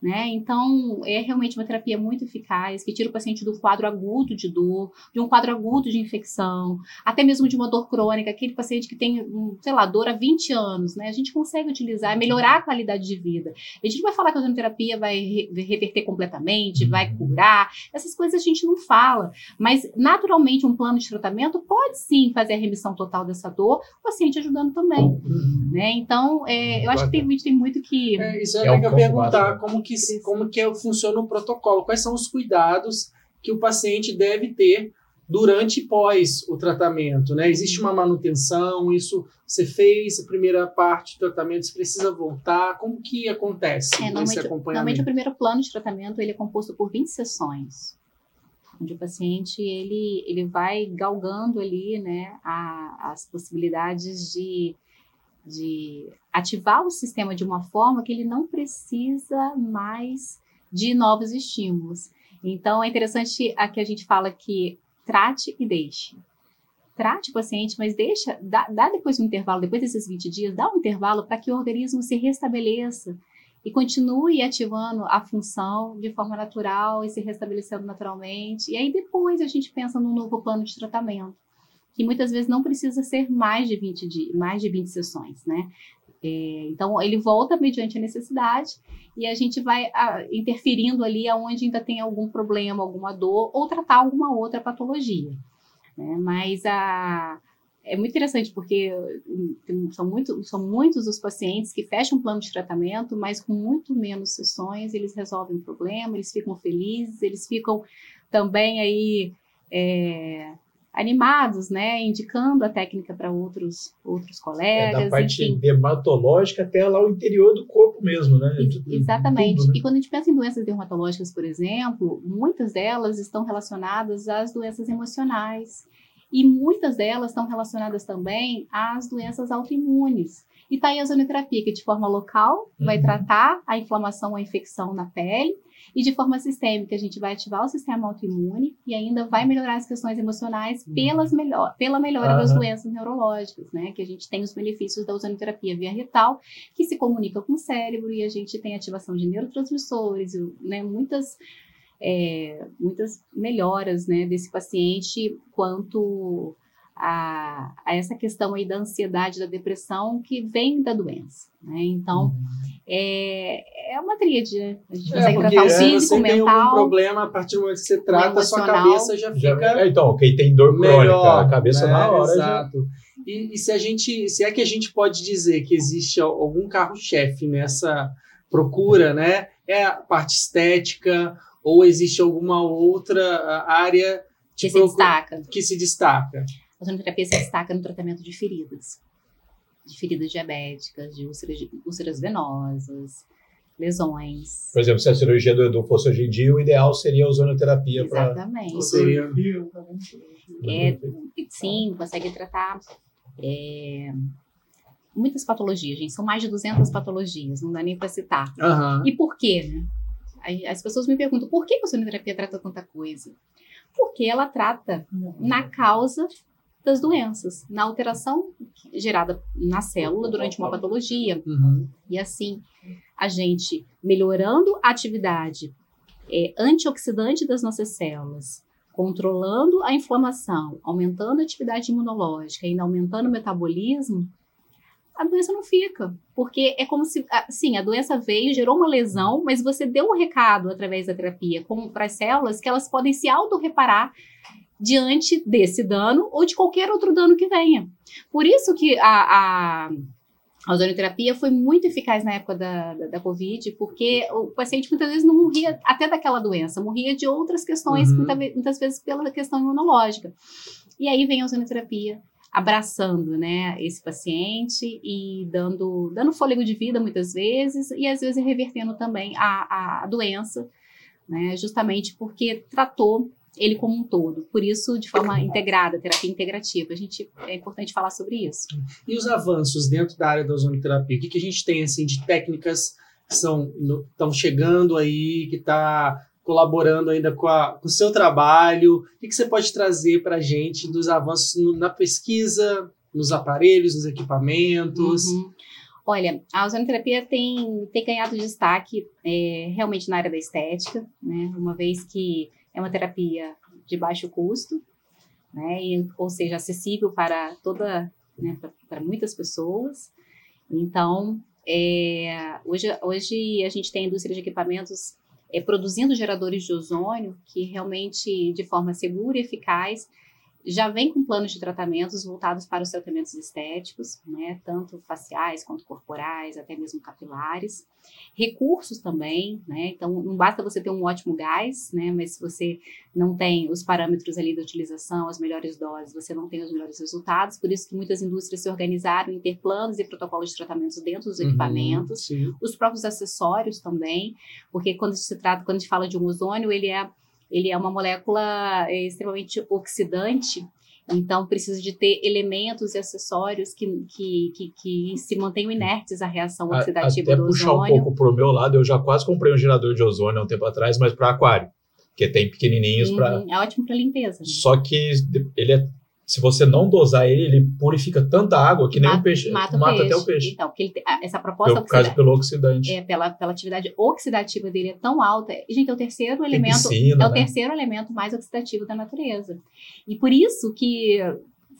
Né? Então, é realmente uma terapia muito eficaz, que tira o paciente do quadro agudo de dor, de um quadro agudo de infecção, até mesmo de uma dor crônica, aquele paciente que tem, sei lá, dor há 20 anos, né? A gente consegue utilizar, melhorar a qualidade de vida. A gente não vai falar que a ozonoterapia vai reverter completamente, vai uhum. curar, essas coisas a gente não fala, mas naturalmente um plano de tratamento pode sim fazer a remissão total dessa dor, o paciente ajudando também, uhum. né? Então, é, eu acho que tem, tem muito que... É, isso é, é legal perguntar, como que, como que é, funciona o protocolo, quais são os cuidados que o paciente deve ter durante e pós o tratamento, né? Existe uma manutenção, isso você fez a primeira parte do tratamento, você precisa voltar, como que acontece é, esse acompanhamento? Normalmente o primeiro plano de tratamento ele é composto por 20 sessões, onde o paciente ele, ele vai galgando ali, né, a, as possibilidades de de ativar o sistema de uma forma que ele não precisa mais de novos estímulos. Então, é interessante a que a gente fala que trate e deixe. Trate o paciente, mas deixa, dá, dá depois um intervalo, depois desses 20 dias, dá um intervalo para que o organismo se restabeleça e continue ativando a função de forma natural e se restabelecendo naturalmente. E aí depois a gente pensa num novo plano de tratamento que muitas vezes não precisa ser mais de 20, de, mais de 20 sessões, né? É, então, ele volta mediante a necessidade e a gente vai a, interferindo ali aonde ainda tem algum problema, alguma dor, ou tratar alguma outra patologia. Né? Mas a, é muito interessante porque são, muito, são muitos os pacientes que fecham um plano de tratamento, mas com muito menos sessões eles resolvem o problema, eles ficam felizes, eles ficam também aí. É, animados, né, indicando a técnica para outros outros colegas. É da parte enfim. dermatológica até lá o interior do corpo mesmo, né? Exatamente. Tudo, né? E quando a gente pensa em doenças dermatológicas, por exemplo, muitas delas estão relacionadas às doenças emocionais. E muitas delas estão relacionadas também às doenças autoimunes. E está aí a zonoterapia, que de forma local vai uhum. tratar a inflamação ou a infecção na pele, e de forma sistêmica, a gente vai ativar o sistema autoimune e ainda vai melhorar as questões emocionais pelas melhor, pela melhora uhum. das doenças neurológicas, né? Que a gente tem os benefícios da ozonoterapia via retal, que se comunica com o cérebro e a gente tem ativação de neurotransmissores, né? Muitas é, muitas melhoras né, desse paciente quanto a, a, essa questão aí da ansiedade, da depressão que vem da doença. Né? Então, uhum. é, é uma tríade, né? A gente é, consegue tratar o físico, o mental. Tem algum problema, a partir do momento que você trata, a sua cabeça já fica. É, então, quem tem dor crônica, melhor, a cabeça né? na hora. Exato. Já... E, e, se a gente, se é que a gente pode dizer que existe algum carro-chefe nessa procura, né? É a parte estética, ou existe alguma outra área que se destaca. Que se destaca. A sonoterapia se destaca no tratamento de feridas. de feridas diabéticas, de úlceras, úlceras venosas, lesões. Por exemplo, se a cirurgia do Edu fosse hoje em dia, o ideal seria a ozonoterapia para. Exatamente. Seria- É, sim, consegue tratar é, muitas patologias, gente. São mais de 200 patologias, não dá nem para citar. Aham. E por quê, né? As pessoas me perguntam, por que a ozonoterapia trata tanta coisa? Porque ela trata na causa das doenças, na alteração gerada na célula durante uma patologia. Uhum. E assim, a gente melhorando a atividade é, antioxidante das nossas células, controlando a inflamação, aumentando a atividade imunológica e ainda aumentando o metabolismo, a doença não fica. Porque é como se, sim, a doença veio, gerou uma lesão, mas você deu um recado através da terapia para as células que elas podem se autorreparar diante desse dano ou de qualquer outro dano que venha. Por isso que a, a, a ozonoterapia foi muito eficaz na época da, da, da Covid, porque o paciente muitas vezes não morria até daquela doença, morria de outras questões, Uhum. muita muitas vezes pela questão imunológica. E aí vem a ozonoterapia abraçando, né, esse paciente e dando, dando fôlego de vida muitas vezes e às vezes revertendo também a, a, a doença, né, justamente porque tratou ele como um todo. Por isso, de forma integrada, terapia integrativa. A gente é importante falar sobre isso. E os avanços dentro da área da ozonoterapia? O que, que a gente tem assim de técnicas que estão chegando aí, que está colaborando ainda com, a- com o seu trabalho? O que, que você pode trazer para a gente dos avanços no- na pesquisa, nos aparelhos, nos equipamentos? Uhum. Olha, a ozonoterapia tem, tem ganhado destaque é, realmente na área da estética, né? Uma vez que é uma terapia de baixo custo, né? E, ou seja, acessível para toda, né, para- muitas pessoas. Então, é, hoje, hoje a gente tem a indústria de equipamentos é, produzindo geradores de ozônio que realmente, de forma segura e eficaz, já vem com planos de tratamentos voltados para os tratamentos estéticos, né, tanto faciais quanto corporais, até mesmo capilares. Recursos também, né, então não basta você ter um ótimo gás, né, mas se você não tem os parâmetros ali da utilização, as melhores doses, você não tem os melhores resultados, por isso que muitas indústrias se organizaram em ter planos e protocolos de tratamentos dentro dos Uhum, equipamentos sim. os próprios acessórios também, porque quando se trata, quando a gente fala de um ozônio, ele é, ele é uma molécula é, extremamente oxidante, então precisa de ter elementos e acessórios que, que, que, que se mantenham inertes à reação A- oxidativa Até do puxar um pouco pro meu lado, eu já quase comprei um gerador de ozônio há um tempo atrás, mas para aquário, que tem pequenininhos para. Uhum, é ótimo para limpeza. né? Só que ele é, se você não dosar ele, ele purifica tanta água que nem o peixe Mata, o mata peixe. até o peixe. Então, porque ele essa proposta causa oxida- pelo oxidante. é, pela, pela atividade oxidativa dele é tão alta. E, gente, é o terceiro Tem elemento. piscina, é o né? terceiro elemento mais oxidativo da natureza. E por isso que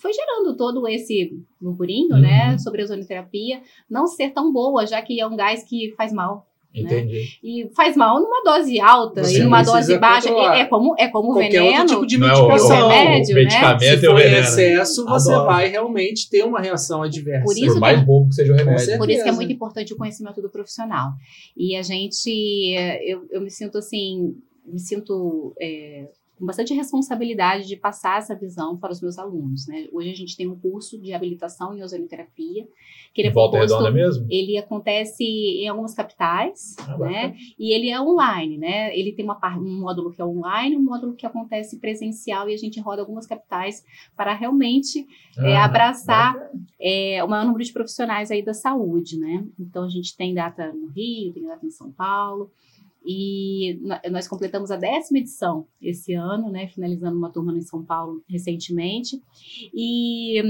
foi gerando todo esse burburinho, Uhum. né, sobre a ozonoterapia não ser tão boa, já que é um gás que faz mal. Entendi. E faz mal numa dose alta Você e numa dose baixa. É, é como, é como o Qualquer veneno. outro tipo de Não é o- medicação. o remédio, né? medicamento Se é o for em excesso, você Adoro. vai realmente ter uma reação adversa. Por isso Por mais bobo que seja o remédio. certeza. Por isso que é muito importante o conhecimento do profissional. E a gente, eu, eu me sinto assim, me sinto é, com bastante responsabilidade de passar essa visão para os meus alunos. Né? Hoje a gente tem um curso de habilitação em ozonoterapia, que ele é Volta composto, Redonda mesmo? ele acontece em algumas capitais, Ah, né? E ele é online, né? Ele tem uma um módulo que é online, um módulo que acontece presencial e a gente roda algumas capitais para realmente é, Ah, abraçar é, o maior número de profissionais aí da saúde, né? Então a gente tem data no Rio, tem data em São Paulo. E nós completamos a décima edição esse ano, né? Finalizando uma turma em São Paulo recentemente. E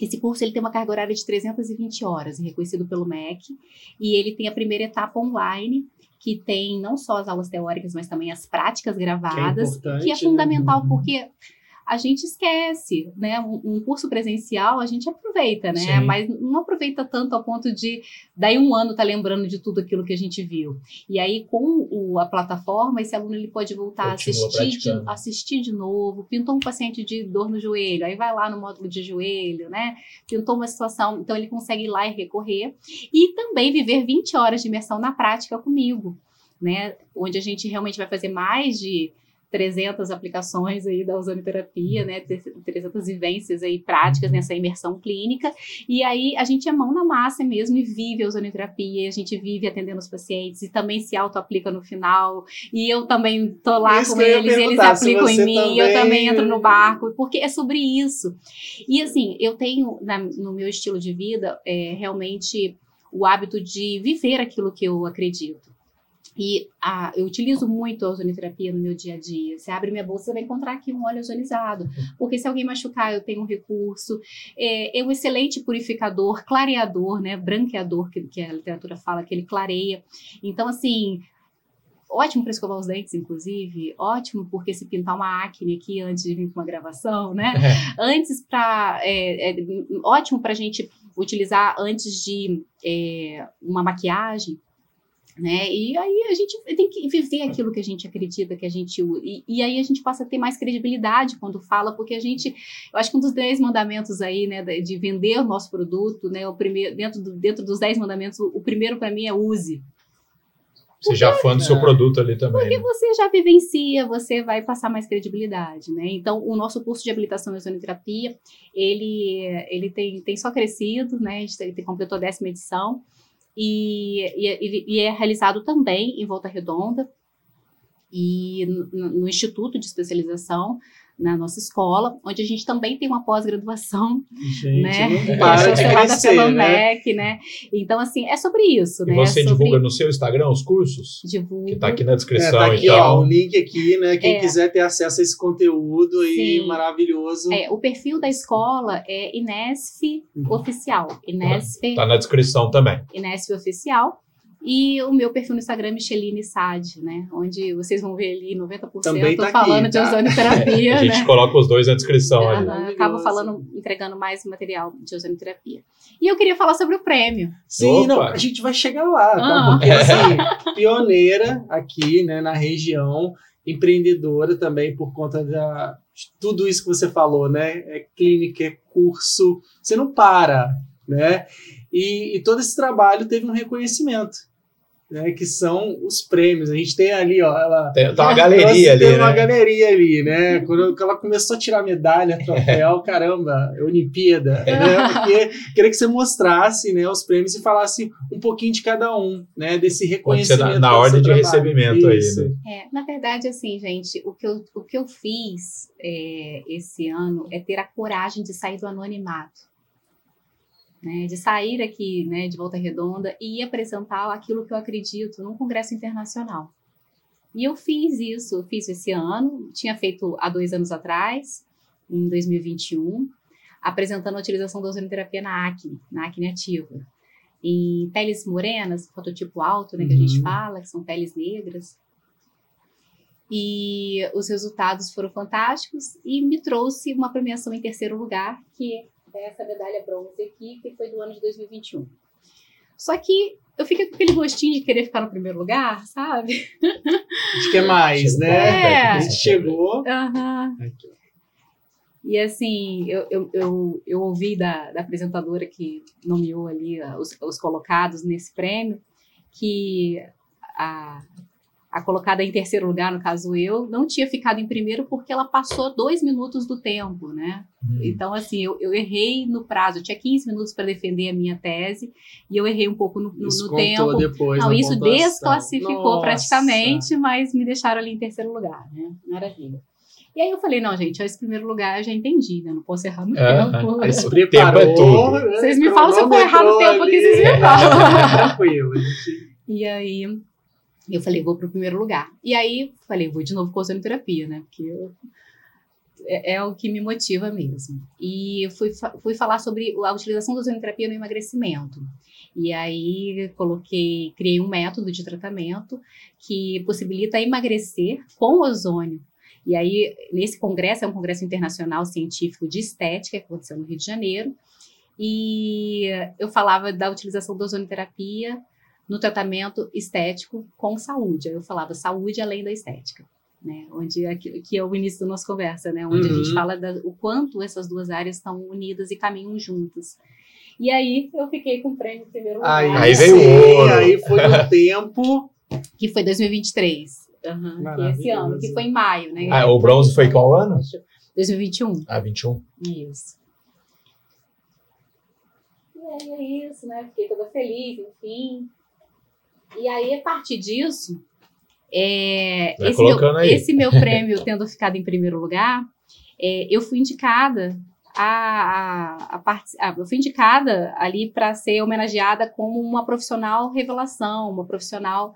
esse curso ele tem uma carga horária de 320 horas, reconhecido pelo MEC. E ele tem a primeira etapa online, que tem não só as aulas teóricas, mas também as práticas gravadas, importante, que é né? fundamental Uhum. porque a gente esquece, né? Um, curso presencial a gente aproveita, né? Sim. Mas não aproveita tanto ao ponto de daí um ano tá lembrando de tudo aquilo que a gente viu. E aí com o- a plataforma esse aluno ele pode voltar a assistir de, assistir de novo. Pintou um paciente de dor no joelho, aí vai lá no módulo de joelho, né? Pintou uma situação, então ele consegue ir lá e recorrer e também viver 20 horas de imersão na prática comigo, né? Onde a gente realmente vai fazer mais de 300 aplicações aí da ozonioterapia, né, 300 vivências aí práticas nessa imersão clínica, e aí a gente é mão na massa mesmo e vive a ozonioterapia, a gente vive atendendo os pacientes e também se auto-aplica no final, e eu também tô lá Isso com eles, eles aplicam em mim, também- eu também entro no barco, porque é sobre isso. E assim, eu tenho na- no meu estilo de vida é, realmente o hábito de viver aquilo que eu acredito. E ah, eu utilizo muito a ozonioterapia no meu dia a dia. Você abre minha bolsa, você vai encontrar aqui um óleo ozonizado. Porque se alguém machucar, eu tenho um recurso. É, é um excelente purificador, clareador, né? Branqueador, que, que a literatura fala que ele clareia. Então, assim, ótimo para escovar os dentes, inclusive. Ótimo porque se pintar uma acne aqui antes de vir para uma gravação, né? (laughs) Antes para. É, é, ótimo para a gente utilizar antes de é, uma maquiagem. Né? E aí a gente tem que viver aquilo que a gente acredita que a gente e, e aí a gente passa a ter mais credibilidade quando fala, porque a gente, eu acho que um dos dez mandamentos aí, né, de de vender o nosso produto, né, o primeiro dentro, do, dentro dos dez mandamentos, o, primeiro para mim é use, Você já fã do seu produto ali também. porque né? você já vivencia, você vai passar mais credibilidade, né? Então, o nosso curso de habilitação em ozonoterapia, ele, ele tem, tem só crescido, né? A gente completou a décima edição e, e, e é realizado também em Volta Redonda e no, no Instituto de Especialização, na nossa escola, onde a gente também tem uma pós-graduação, Gente, né? não para de Chamada crescer, pela né? MEC, né? Então, assim, é sobre isso, E né? você é sobre... divulga no seu Instagram os cursos? Divulgo. Que tá aqui na É, descrição tá aqui, e ó, tal. o link aqui, né? Quem É. quiser ter acesso a esse conteúdo aí Sim. maravilhoso. É, o perfil da escola é Inesf Uhum. Oficial. Inesf, Tá na descrição também. Inesf Oficial. E o meu perfil no Instagram é Micheline Sade, né? Onde vocês vão ver ali 90% Também tá aqui, falando de tá? ozonoterapia, (laughs) A gente né? coloca os dois na descrição Aham, ali. Maravilhoso. acabo falando, entregando mais material de ozonoterapia. E eu queria falar sobre o prêmio. Sim, Opa. não, a gente vai chegar lá, tá? Ah. Porque assim, (laughs) pioneira aqui, né, na região, empreendedora também por conta da de tudo isso que você falou, né? É clínica, é curso, você não para, né? E, e todo esse trabalho teve um reconhecimento, né? Que são os prêmios. A gente tem ali, ó, ela Tem, tá uma Nossa, galeria ali, tem uma né? galeria ali, né? Quando ela começou a tirar medalha, troféu, (laughs) caramba, Olimpíada, né? Porque queria que você mostrasse, né, os prêmios e falasse um pouquinho de cada um, né, desse reconhecimento. na, na ordem de trabalho. recebimento aí, Isso. né? É, na verdade, assim, gente, o que eu, o que eu fiz é, esse ano é ter a coragem de sair do anonimato. Né, de sair aqui né, de Volta Redonda e apresentar aquilo que eu acredito num congresso internacional. E eu fiz isso, eu fiz esse ano, tinha feito há dois anos atrás, em 2021, apresentando a utilização da ozonoterapia na acne, na acne ativa. Em peles morenas, fototipo alto, né, que a gente Uhum. fala, que são peles negras. E os resultados foram fantásticos e me trouxe uma premiação em terceiro lugar, que essa medalha bronze aqui, que foi do ano de 2021. Só que eu fiquei com aquele gostinho de querer ficar no primeiro lugar, sabe? A gente quer mais, Chegou né? É. A gente chegou. Ó. E assim, eu, eu, eu, eu ouvi da, da apresentadora que nomeou ali ah, os, os colocados nesse prêmio, que a, a colocada em terceiro lugar, no caso eu, não tinha ficado em primeiro porque ela passou dois minutos do tempo, né? Hum. Então, assim, eu, eu errei no prazo, eu tinha 15 minutos para defender a minha tese e eu errei um pouco no, no, no tempo. depois Não, isso pontuação. desclassificou Nossa. praticamente, mas me deixaram ali em terceiro lugar, né? Maravilha. E aí eu falei, não, gente, esse primeiro lugar eu já entendi, né? Não posso errar no É, tempo. (laughs) Preparou. tempo é tudo. Vocês me falam se eu for errar no tempo aqui, vocês me falam. Tranquilo. a gente- E aí eu falei, vou pro primeiro lugar. E aí falei, vou de novo com ozonoterapia, né? Porque eu- é, é o que me motiva mesmo. E fui, fui falar sobre a utilização da ozonoterapia no emagrecimento. E aí coloquei, criei um método de tratamento que possibilita emagrecer com ozônio. E aí, nesse congresso, é um congresso internacional científico de estética, que aconteceu no Rio de Janeiro, e eu falava da utilização da ozonoterapia no tratamento estético com saúde. Aí eu falava saúde além da estética, né? Onde é que, é o início da nossa conversa, né? Onde a gente Uhum. fala da, o quanto essas duas áreas estão unidas e caminham juntas. E aí eu fiquei com o prêmio primeiro lugar, Aí, Aí veio sim, o ouro. Aí foi o (laughs) tempo. que foi 2023. Aham, que esse ano, que foi em maio, né? Ah, o bronze foi qual ano? 2021. Ah, 21. Isso. E aí é isso, né? Fiquei toda feliz, enfim. E aí, a partir disso, é, esse, meu, esse meu prêmio (laughs) tendo ficado em primeiro lugar, é, eu fui indicada a, a, a parti- a- eu fui indicada ali para ser homenageada como uma profissional revelação, uma profissional,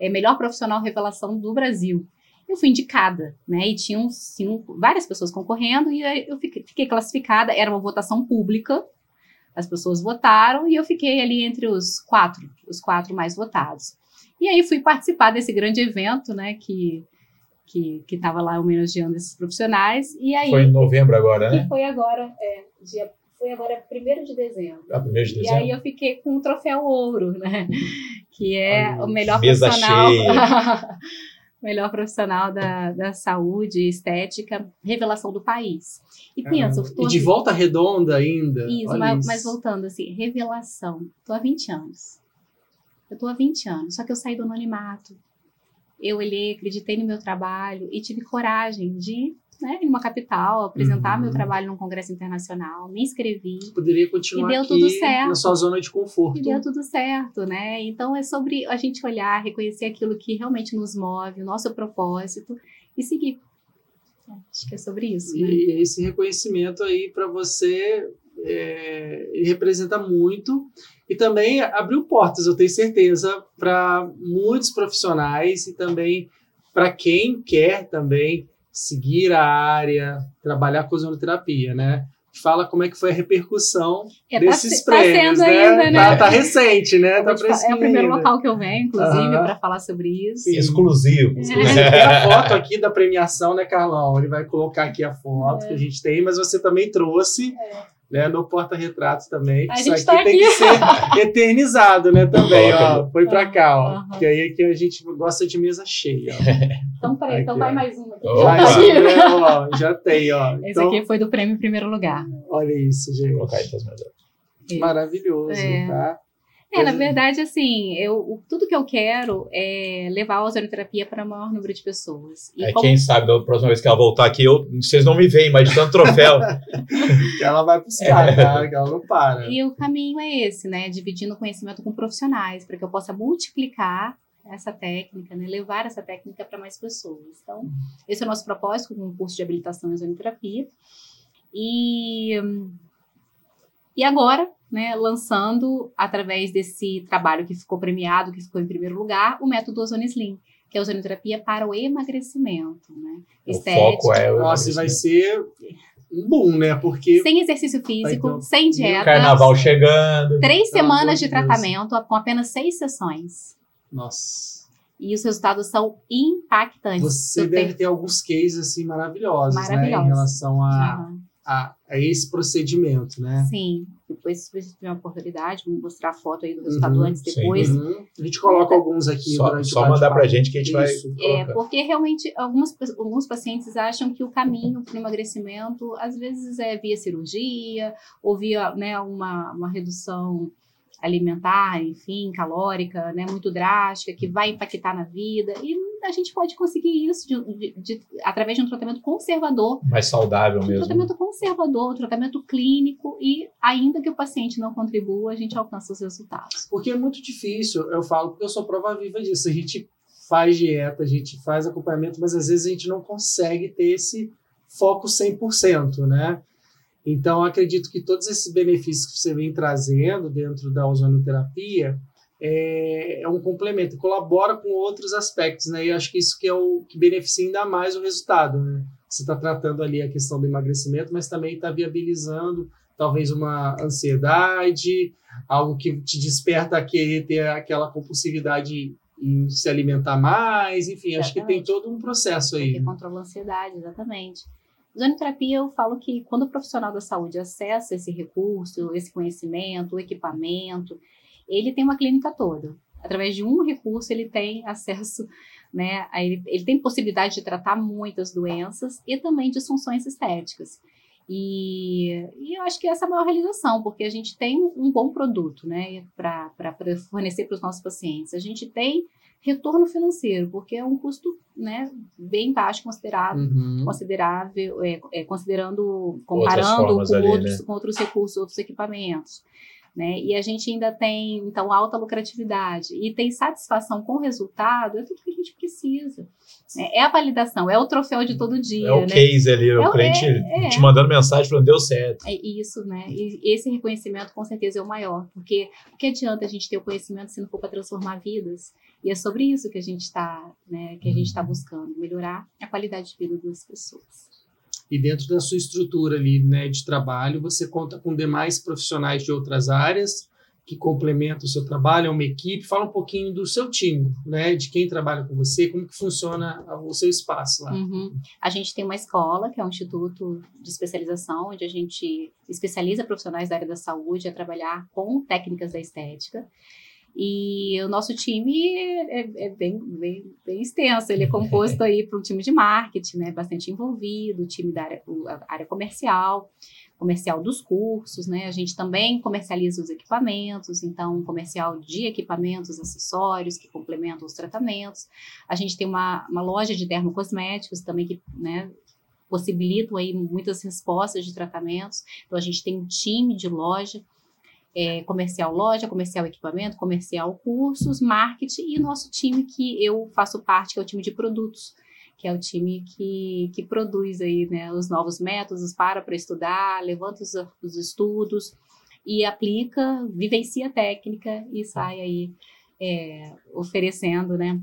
é, melhor profissional revelação do Brasil. Eu fui indicada, né? E tinham cinco, várias pessoas concorrendo e eu fiquei, fiquei classificada. Era uma votação pública, as pessoas votaram e eu fiquei ali entre os quatro, os quatro mais votados. E aí fui participar desse grande evento, né? Que que estava lá homenageando esses profissionais. E aí Foi em novembro agora, né? foi agora, é, dia, foi agora 1 de dezembro. Ah, primeiro de E dezembro. aí eu fiquei com o troféu ouro, né? Que é Olha o melhor Mesa profissional. cheia. (laughs) melhor profissional da, da saúde estética, revelação do país. E pensa, eu tô E de volta redonda ainda. isso, mas, isso. mas voltando assim, revelação. Tô há 20 anos. Eu tô há 20 anos, só que eu saí do anonimato. Eu olhei, acreditei no meu trabalho e tive coragem de, né, ir numa capital, apresentar Uhum. meu trabalho num congresso internacional, me inscrevi. Poderia continuar E deu aqui tudo certo. na sua zona de conforto. E deu tudo certo, né? Então é sobre a gente olhar, reconhecer aquilo que realmente nos move, o nosso propósito e seguir. É, Acho que é sobre isso, né? E esse reconhecimento aí para você é, representa muito e também abriu portas, eu tenho certeza, para muitos profissionais e também para quem quer também seguir a área, trabalhar com ozonoterapia, né? Fala como é que foi a repercussão É, tá, desses se- tá prêmios, sendo né? ainda, né? Tá, tá recente, né? Tá é o primeiro ainda. local que eu venho, inclusive, para falar sobre isso. Sim. Exclusivo. Inclusive, tem a foto aqui da premiação, né, Carlão? Ele vai colocar aqui a foto É. que a gente tem, mas você também trouxe, né, no porta-retratos também. A Isso gente aqui tá tem aqui. que ser (laughs) eternizado, né, também, ó. Foi pra cá, ó. Aham. Que aí aqui a gente gosta de mesa cheia. ó. (laughs) Então, peraí, então Aqui, vai ó. mais uma aqui. Tá né, ó, já tem, ó. Esse Então, aqui foi do prêmio em primeiro lugar. olha isso, Vou gente. colocar aí minhas Maravilhoso, É. tá? É, na Coisa- verdade, assim, eu, o- tudo que eu quero é levar a ozonoterapia para o maior número de pessoas. E É, como- quem sabe da próxima vez que ela voltar aqui, eu, vocês não me veem, mas de tanto troféu. (laughs) Que ela vai buscar, tá? Que ela não para. E o caminho é esse, né? Dividindo o conhecimento com profissionais, para que eu possa multiplicar essa técnica, né? levar essa técnica para mais pessoas. Então, esse é o nosso propósito com o curso de habilitação em ozonoterapia. E, e agora, né, lançando, através desse trabalho que ficou premiado, que ficou em primeiro lugar, o método Ozone Slim, que é a ozonoterapia para o emagrecimento, né? o foco é o Nossa, vai ser um boom, né? Porque Sem exercício físico, então, sem dieta. Carnaval chegando. Três amor semanas de tratamento com apenas seis sessões. Nossa. E os resultados são impactantes. Você deve ter alguns cases assim maravilhosos, né, Maravilhosos. em relação a, Aham, a, a esse procedimento, né? Sim. Depois, se você tiver uma oportunidade, vou mostrar a foto aí do resultado Uhum, antes e sim. depois. Uhum. A gente coloca alguns aqui Só, só mandar bate-papo. pra gente que a gente vai. Isso. É, colocar. porque realmente algumas, alguns pacientes acham que o caminho para o emagrecimento, às vezes, é via cirurgia, ou via né, uma, uma redução alimentar, enfim, calórica, né, muito drástica, que vai impactar na vida. E a gente pode conseguir isso de- de- de- através de um tratamento conservador, Mais saudável um mesmo. tratamento conservador, um tratamento clínico, e ainda que o paciente não contribua, a gente alcança os resultados. Porque é muito difícil, eu falo porque eu sou prova viva disso. A gente faz dieta, a gente faz acompanhamento, mas às vezes a gente não consegue ter esse foco 100%, né? Então, acredito que todos esses benefícios que você vem trazendo dentro da ozonoterapia é, é um complemento, colabora com outros aspectos, né? E eu acho que isso que é o que beneficia ainda mais o resultado, né? Você está tratando ali a questão do emagrecimento, mas também está viabilizando talvez uma ansiedade, algo que te desperta a querer ter aquela compulsividade em se alimentar mais, enfim, acho que tem Exatamente. todo um processo aí. Porque controla a ansiedade, exatamente. Zonoterapia, eu falo que quando o profissional da saúde acessa esse recurso, esse conhecimento, o equipamento, ele tem uma clínica toda. Através de um recurso, ele tem acesso, né? a ele, ele tem possibilidade de tratar muitas doenças e também disfunções estéticas. E, e eu acho que essa é a maior realização, porque a gente tem um bom produto, né, para fornecer para os nossos pacientes. A gente tem retorno financeiro, porque é um custo né, bem baixo, considerado, Uhum. considerável, é, é, considerando, comparando com, ali, outros, né? com outros recursos, outros equipamentos. Né? E a gente ainda tem, então, alta lucratividade. E tem satisfação com o resultado, é tudo que a gente precisa. né? É a validação, é o troféu de todo dia. É o né? case ali, É o- cliente é, é. te mandando mensagem falando, deu certo. É isso, né? E esse reconhecimento com certeza é o maior, porque o que adianta a gente ter o conhecimento se não for para transformar vidas? E é sobre isso que a gente está, né, que a gente está buscando, melhorar a qualidade de vida das pessoas. E dentro da sua estrutura ali, né, de trabalho, você conta com demais profissionais de outras áreas que complementam o seu trabalho, é uma equipe. Fala um pouquinho do seu time, né, de quem trabalha com você, como que funciona o seu espaço lá. Uhum. A gente tem uma escola, que é um instituto de especialização, onde a gente especializa profissionais da área da saúde a trabalhar com técnicas da estética. E o nosso time é, é bem, bem, bem extenso, ele é composto aí por um time de marketing, né, bastante envolvido, o time da área, área comercial, comercial dos cursos, né, a gente também comercializa os equipamentos, então comercial de equipamentos, acessórios que complementam os tratamentos, a gente tem uma, uma loja de dermocosméticos também que, né, possibilitam aí muitas respostas de tratamentos. Então a gente tem um time de loja, é, comercial loja, comercial equipamento, comercial cursos, marketing e nosso time que eu faço parte, que é o time de produtos, que é o time que, que produz aí, né, os novos métodos, para para estudar, levanta os, os estudos e aplica, vivencia a técnica e sai aí é, oferecendo, né,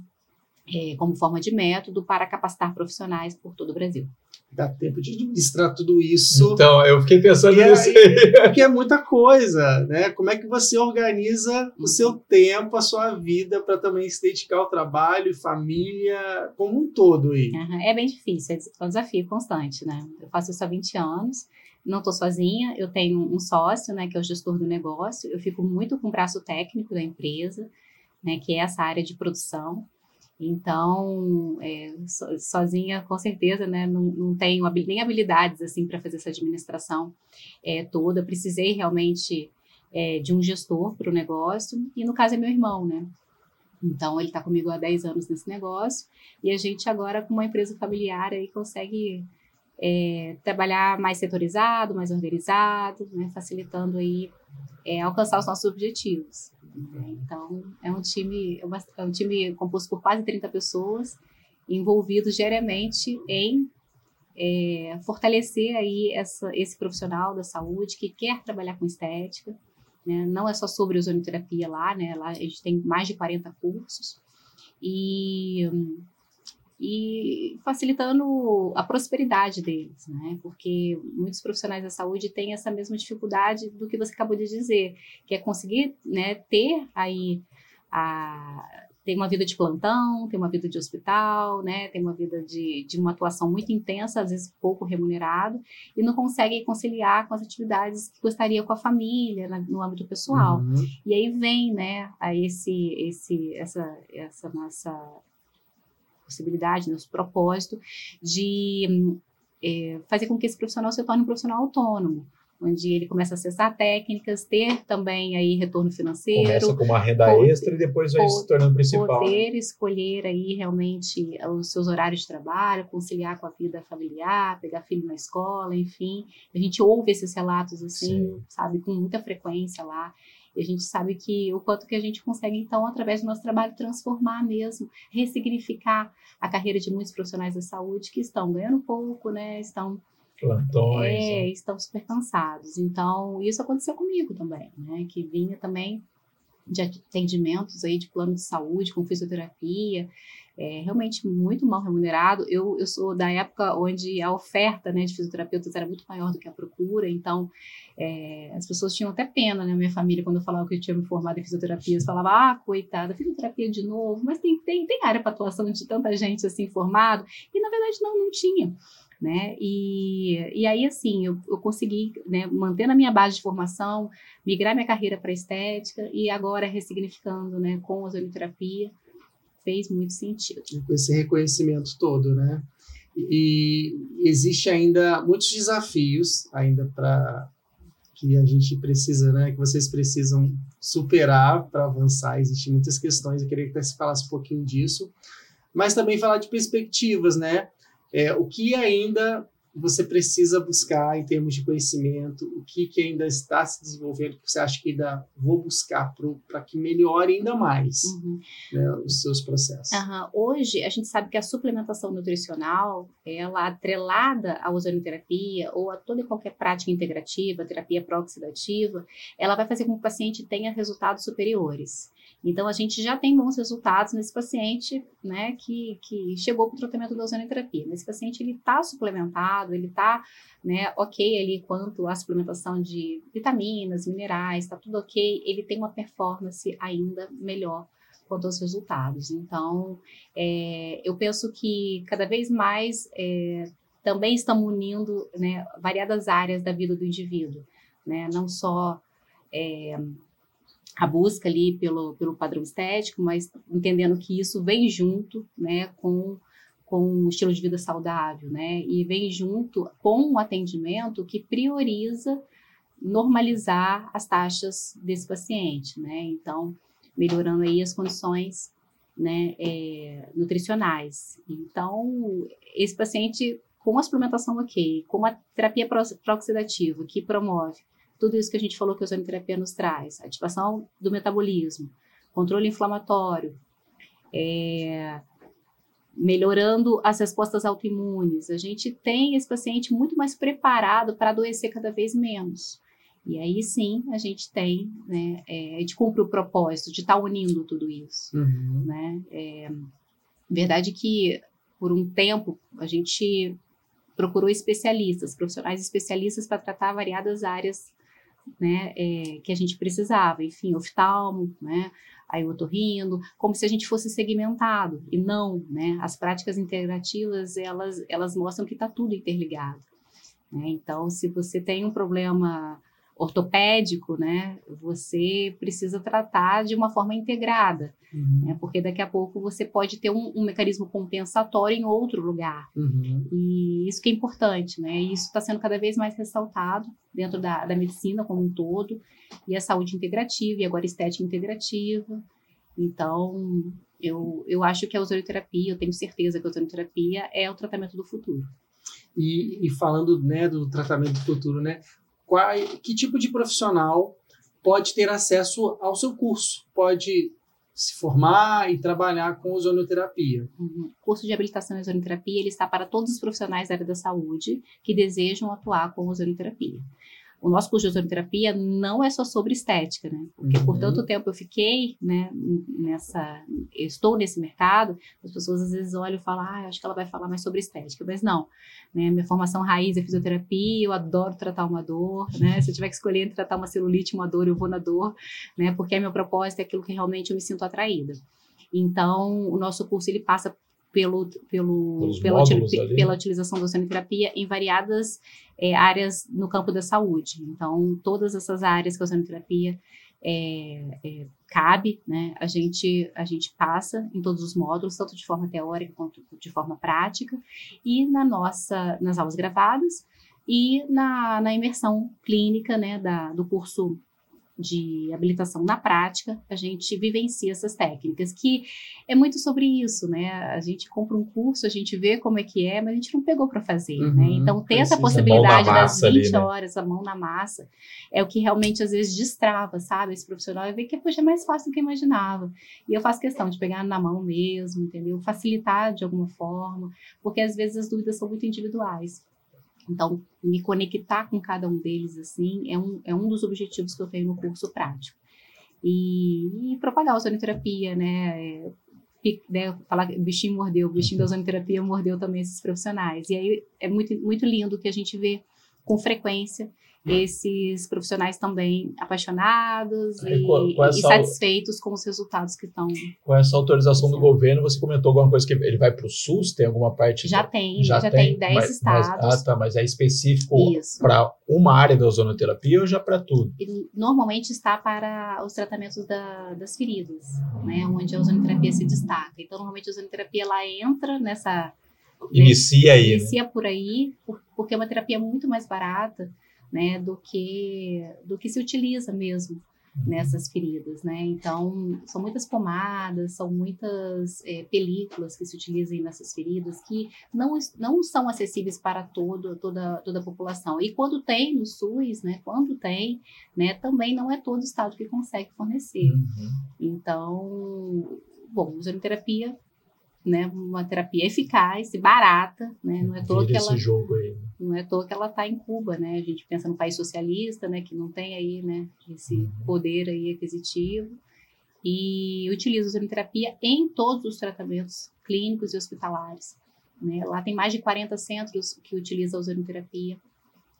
é, como forma de método para capacitar profissionais por todo o Brasil. Dá tempo de administrar tudo isso. Então, eu fiquei pensando E nisso aí-. Porque é muita coisa, né? Como é que você organiza o seu tempo, a sua vida, para também se dedicar ao trabalho, família, como um todo aí? É bem difícil, é um desafio constante, né? Eu faço isso há 20 anos, não estou sozinha, eu tenho um sócio, né, que é o gestor do negócio, eu fico muito com o braço técnico da empresa, né, que é essa área de produção. Então, é, so- sozinha, com certeza, né, não, não tenho nem habilidades, assim, para fazer essa administração é, toda. Precisei realmente é, de um gestor para o negócio, e no caso é meu irmão, né? Então, ele está comigo há 10 anos nesse negócio, e a gente agora, com uma empresa familiar, aí consegue é, trabalhar mais setorizado, mais organizado, né, facilitando aí é, alcançar os nossos objetivos. Então, é um time, é é um time composto por quase 30 pessoas, envolvidos diariamente em é, fortalecer aí essa, esse profissional da saúde que quer trabalhar com estética. né? Não é só sobre ozonioterapia lá, né? Lá a gente tem mais de 40 cursos. E e facilitando a prosperidade deles, né? Porque muitos profissionais da saúde têm essa mesma dificuldade do que você acabou de dizer, que é conseguir, né, ter aí a ter uma vida de plantão, ter uma vida de hospital, né, ter uma vida de, de uma atuação muito intensa, às vezes pouco remunerado, e não consegue conciliar com as atividades que gostaria com a família, na- no âmbito pessoal. Uhum. E aí vem, né, a esse, esse, essa, essa nossa possibilidade, nosso propósito de é, fazer com que esse profissional se torne um profissional autônomo, onde ele começa a acessar técnicas, ter também aí retorno financeiro, Começa com uma renda Poder- extra e depois vai se tornando principal. né? poder escolher aí realmente os seus horários de trabalho, conciliar com a vida familiar, pegar filho na escola, enfim. A gente ouve esses relatos assim, Sim. sabe, com muita frequência lá. E a gente sabe que o quanto que a gente consegue, então, através do nosso trabalho, transformar mesmo, ressignificar a carreira de muitos profissionais da saúde que estão ganhando pouco, né? Estão Plantões. é, né? estão super cansados. Então, isso aconteceu comigo também, né? Que vinha também de atendimentos aí de plano de saúde, com fisioterapia, é, realmente muito mal remunerado. Eu, eu sou da época onde a oferta né, de fisioterapeutas era muito maior do que a procura, então é, as pessoas tinham até pena, né? Minha família, quando eu falava que eu tinha me formado em fisioterapia, eles falavam, ah, coitada, fisioterapia de novo, mas tem, tem, tem área para atuação de tanta gente assim formado, e na verdade não, não tinha né? E, e aí, assim, eu, eu consegui né, manter na minha base de formação, migrar minha carreira para estética e agora ressignificando, né, com a ozonioterapia, fez muito sentido. esse reconhecimento todo, né? E existe ainda muitos desafios ainda para que a gente precisa, né, que vocês precisam superar para avançar. Existem muitas questões, eu queria que você falasse um pouquinho disso, mas também falar de perspectivas, né? É, o que ainda você precisa buscar em termos de conhecimento, o que, que ainda está se desenvolvendo, que você acha que ainda vou buscar para que melhore ainda mais uhum. né, os seus processos. Uhum. Hoje, a gente sabe que a suplementação nutricional, ela atrelada à ozonioterapia ou a toda e qualquer prática integrativa, terapia pró-oxidativa, ela vai fazer com que o paciente tenha resultados superiores. Então, a gente já tem bons resultados nesse paciente, né, que, que chegou para o tratamento da ozonioterapia. Nesse paciente, ele está suplementado, ele está, né, ok ali quanto à suplementação de vitaminas, minerais, está tudo ok, ele tem uma performance ainda melhor quanto aos resultados. Então, é, eu penso que cada vez mais é, também estamos unindo né, variadas áreas da vida do indivíduo, né, não só é, a busca ali pelo, pelo padrão estético, mas entendendo que isso vem junto, né, com com um estilo de vida saudável, né, e vem junto com um atendimento que prioriza normalizar as taxas desse paciente, né, então melhorando aí as condições, né, é, nutricionais. Então esse paciente com a suplementação ok, com a terapia pró-oxidativa que promove tudo isso que a gente falou que a ozonoterapia nos traz, ativação do metabolismo, controle inflamatório, é, melhorando as respostas autoimunes. A gente tem esse paciente muito mais preparado para adoecer cada vez menos. E aí sim a gente tem, né, é, a gente cumpre o propósito de estar tá unindo tudo isso. Uhum. Né? É, verdade que por um tempo a gente procurou especialistas, profissionais especialistas para tratar variadas áreas né, é, que a gente precisava, enfim, oftalmo, né, aí o otorrino, como se a gente fosse segmentado, e não, né, as práticas integrativas, elas, elas mostram que está tudo interligado, né, então, se você tem um problema ortopédico, né, você precisa tratar de uma forma integrada, uhum. né, porque daqui a pouco você pode ter um, um mecanismo compensatório em outro lugar. Uhum. E isso que é importante, né? E isso está sendo cada vez mais ressaltado dentro da, da medicina como um todo, e a saúde integrativa, e agora estética integrativa. Então, eu, eu acho que a ozonioterapia, eu tenho certeza que a ozonioterapia é o tratamento do futuro. E, e, falando né, do tratamento do futuro, né, qual, que tipo de profissional pode ter acesso ao seu curso, pode se formar e trabalhar com ozonoterapia. Uhum. O curso de habilitação em ozonoterapia ele está para todos os profissionais da área da saúde que desejam atuar com ozonoterapia o nosso curso de ozonoterapia não é só sobre estética, né? Porque uhum. por tanto tempo eu fiquei, né, nessa, estou nesse mercado, as pessoas às vezes olham e falam, ah, acho que ela vai falar mais sobre estética, mas não, né? Minha formação raiz é fisioterapia, eu adoro tratar uma dor, né? Se eu tiver que escolher entre tratar uma celulite uma dor, eu vou na dor, né? Porque meu propósito é aquilo que realmente eu me sinto atraída. Então, o nosso curso ele passa pelo, pelo, pela, pela utilização da oceanoterapia em variadas é, áreas no campo da saúde. Então, todas essas áreas que a oceanoterapia é, é, cabe, né, a gente, a gente passa em todos os módulos, tanto de forma teórica quanto de forma prática, e na nossa, nas aulas gravadas e na, na imersão clínica né, da, do curso de habilitação na prática, a gente vivencia essas técnicas, que é muito sobre isso, né? A gente compra um curso, a gente vê como é que é, mas a gente não pegou para fazer, né? uhum, né? Então, ter essa possibilidade das 20 ali, né? horas, a mão na massa, é o que realmente às vezes destrava, sabe? Esse profissional e ver que poxa, é mais fácil do que eu imaginava. E eu faço questão de pegar na mão mesmo, entendeu? Facilitar de alguma forma, porque às vezes as dúvidas são muito individuais. Então, me conectar com cada um deles, assim, é um, é um dos objetivos que eu tenho no curso prático. E, e propagar a ozonoterapia, né? É, né, falar que o bichinho mordeu, o bichinho da uhum. ozonoterapia mordeu também esses profissionais. E aí é muito, muito lindo que a gente vê com frequência esses profissionais também apaixonados e, qual é e satisfeitos com os resultados que estão. Com essa autorização do governo, você comentou alguma coisa que ele vai para o SUS? Tem alguma parte? Já tem, já, já tem 10 estados. Mas, ah, tá, mas é específico para uma área da ozonoterapia ou já para tudo? Ele normalmente está para os tratamentos da, das feridas, né, onde a ozonoterapia se destaca. Então, normalmente a ozonoterapia ela entra nessa Inicia aí. Inicia né? por aí, porque é uma terapia muito mais barata né, do que do que se utiliza mesmo nessas feridas, né? Então, são muitas pomadas, são muitas é, películas que se utilizam nessas feridas que não, não são acessíveis para todo, toda, toda a população. E quando tem no SUS, né? Quando tem, né? Também não é todo estado que consegue fornecer. Uhum. Então, bom, ozonioterapia né, uma terapia eficaz e barata, né, não é toa que ela não é toa que ela está em Cuba, né, a gente pensa no país socialista, né, que não tem aí, né, esse Uhum. poder aí aquisitivo e utiliza a ozonioterapia em todos os tratamentos clínicos e hospitalares, né, lá tem mais de 40 centros que utilizam a ozonioterapia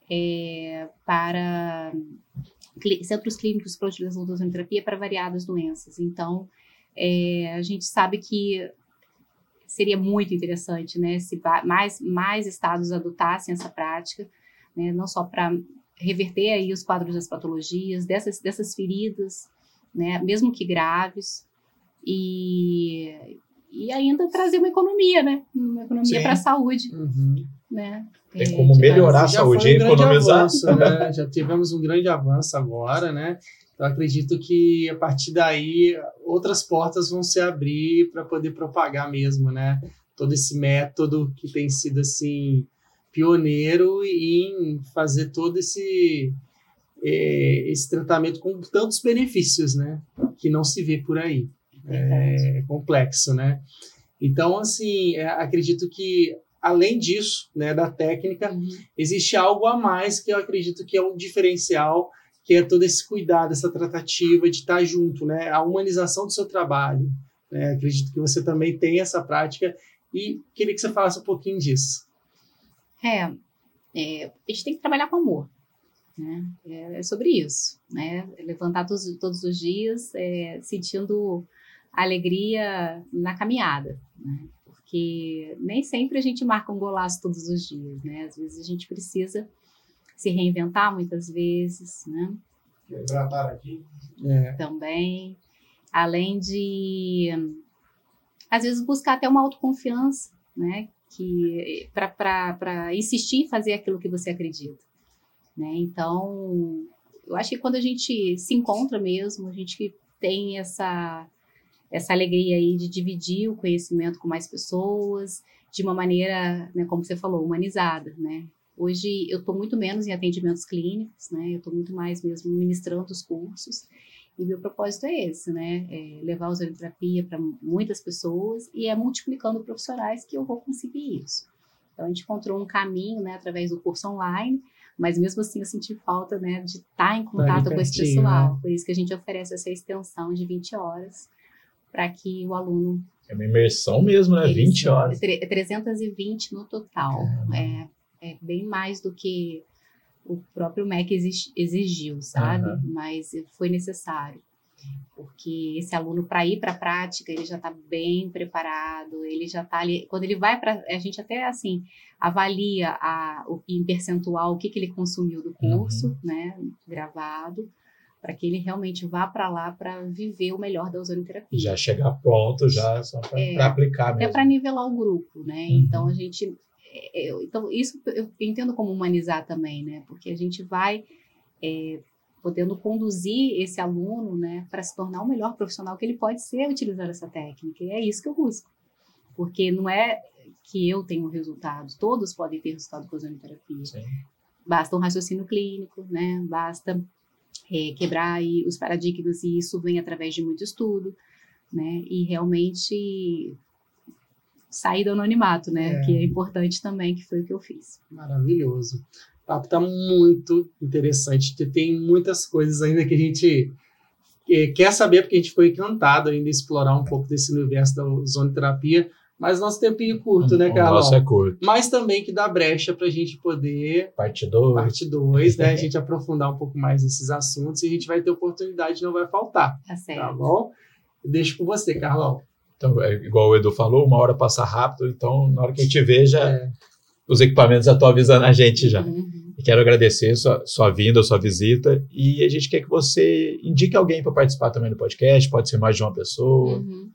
é, para centros clínicos para utilização da ozonioterapia para variadas doenças, então é, a gente sabe que seria muito interessante, né, se mais, mais estados adotassem essa prática, né, não só para reverter aí os quadros das patologias, dessas, dessas feridas, né, mesmo que graves, e, e ainda trazer uma economia, né, uma economia para a saúde, Uhum. né. Tem É, como melhorar a saúde e um grande economizar. avanço, né? (laughs) Já tivemos um grande avanço agora, né? Eu acredito que a partir daí outras portas vão se abrir para poder propagar mesmo, né? Todo esse método que tem sido assim pioneiro em fazer todo esse eh, esse tratamento com tantos benefícios, né? Que não se vê por aí. É complexo, né? Então, assim, é, acredito que além disso, né, da técnica, Uhum. existe algo a mais que eu acredito que é um diferencial, que é todo esse cuidado, essa tratativa de estar junto, né? A humanização do seu trabalho. né? Acredito que você também tem essa prática e queria que você falasse um pouquinho disso. É, é, a gente tem que trabalhar com amor, né? É, é sobre isso, né? Levantar todos, todos os dias é, sentindo alegria na caminhada, né? Porque nem sempre a gente marca um golaço todos os dias, né? Às vezes a gente precisa se reinventar muitas vezes, né? Quebrar paradigma. É, Também, além de às vezes buscar até uma autoconfiança, né? Que para insistir em fazer aquilo que você acredita, né? Então, eu acho que quando a gente se encontra mesmo, a gente tem essa essa alegria aí de dividir o conhecimento com mais pessoas de uma maneira, né, como você falou, humanizada, né? Hoje eu estou muito menos em atendimentos clínicos, né? Eu estou muito mais mesmo ministrando os cursos. E meu propósito é esse, né? É levar a ozonioterapia para muitas pessoas e é multiplicando profissionais que eu vou conseguir isso. Então a gente encontrou um caminho, né, através do curso online, mas mesmo assim eu senti falta, né, de estar em contato com esse pessoal. Por isso que a gente oferece essa extensão de 20 horas para que o aluno É uma imersão mesmo, né? ele 20 se- horas. tre- 320 no total. É, é bem mais do que o próprio MEC exi- exigiu, sabe? Aham. Mas foi necessário. Porque esse aluno, para ir para a prática, ele já está bem preparado, ele já está ali. Quando ele vai para. A gente até, assim, avalia a, o, em percentual o que, que ele consumiu do curso, né, gravado, para que ele realmente vá para lá para viver o melhor da ozonioterapia Já chegar pronto, já só para É, aplicar até mesmo. para nivelar o grupo, né? Uhum. Então a gente, é, eu- então isso eu entendo como humanizar também, né? Porque a gente vai é, podendo conduzir esse aluno, né, para se tornar o melhor profissional que ele pode ser utilizando essa técnica. E é isso que eu busco, porque não é que eu tenho resultados, todos podem ter resultado com a ozonioterapia. Sim. Basta um raciocínio clínico, né? Basta é, quebrar aí os paradigmas e isso vem através de muito estudo, né? E realmente sair do anonimato, né? É. Que é importante também, que foi o que eu fiz. maravilhoso. O papo está muito interessante. Tem muitas coisas ainda que a gente eh, quer saber, porque a gente foi encantado ainda explorar um pouco desse universo da ozonoterapia, mas nosso tempinho curto, né, O Carlão? nosso é curto. Mas também que dá brecha para a gente poder, Parte 2. parte 2, né, (laughs) a gente aprofundar um pouco mais nesses assuntos e a gente vai ter oportunidade, não vai faltar, Tá certo. tá bom? Deixo com você, Carlão. Então, é igual o Edu falou, uma hora passa rápido, então na hora que a gente vê, já, É, os equipamentos já estão avisando a gente já. Uhum. E quero agradecer sua, sua vinda, sua visita, e a gente quer que você indique alguém para participar também do podcast, pode ser mais de uma pessoa. Uhum.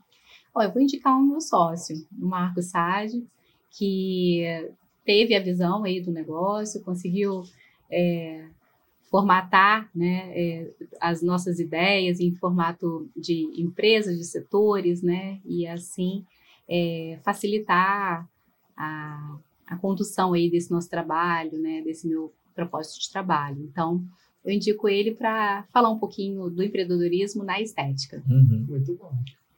Ó, eu vou indicar o meu sócio, o Marco Sade, que teve a visão aí do negócio, conseguiu é, formatar né, é, as nossas ideias em formato de empresas, de setores, né, e assim é, facilitar a, a condução aí desse nosso trabalho, né, desse meu propósito de trabalho. Então, eu indico ele para falar um pouquinho do empreendedorismo na estética. Uhum. Muito bom.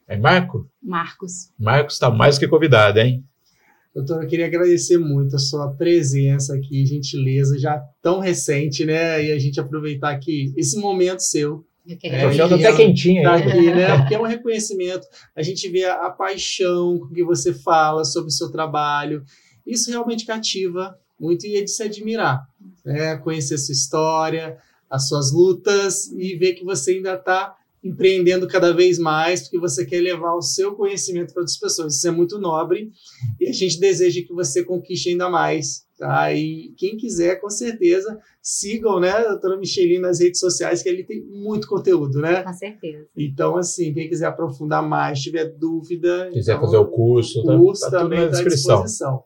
É Marco? Marcos. Marcos está mais que convidado, hein? Doutora, eu queria agradecer muito a sua presença aqui, gentileza, já tão recente, né? E a gente aproveitar aqui esse momento seu. É, É, tá até quentinho Tá aqui, né? Porque é um reconhecimento. A gente vê a, a paixão com que você fala sobre o seu trabalho. Isso realmente cativa muito e é de se admirar. Né? Conhecer a sua história, as suas lutas e ver que você ainda está empreendendo cada vez mais, porque você quer levar o seu conhecimento para outras pessoas. Isso é muito nobre e a gente deseja que você conquiste ainda mais. Tá? E quem quiser, com certeza, sigam né, a doutora Michelin nas redes sociais, que ele tem muito conteúdo, né? Com certeza. Então, assim, quem quiser aprofundar mais, tiver dúvida. Quiser então, fazer o curso, tá- o curso tá tudo também está à descrição. disposição.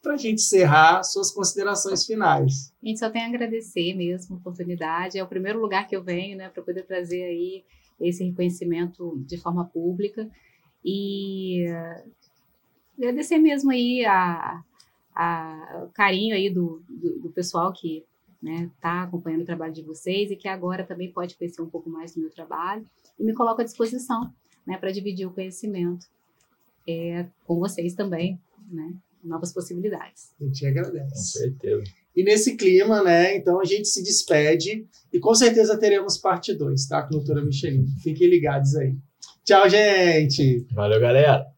Para a gente encerrar, suas considerações finais. A gente só tem a agradecer mesmo a oportunidade. É o primeiro lugar que eu venho, né, para poder trazer aí esse reconhecimento de forma pública e agradecer mesmo aí a, a- o carinho aí do, do, do pessoal que está acompanhando o trabalho de vocês e que agora também pode conhecer um pouco mais do meu trabalho e me coloco à disposição, né, para dividir o conhecimento é, com vocês também, né, novas possibilidades. A gente Com agradece. certeza. E nesse clima, né? Então a gente se despede e com certeza teremos parte 2, tá? Com a doutora Michelin. Fiquem ligados aí. Tchau, gente! Valeu, galera.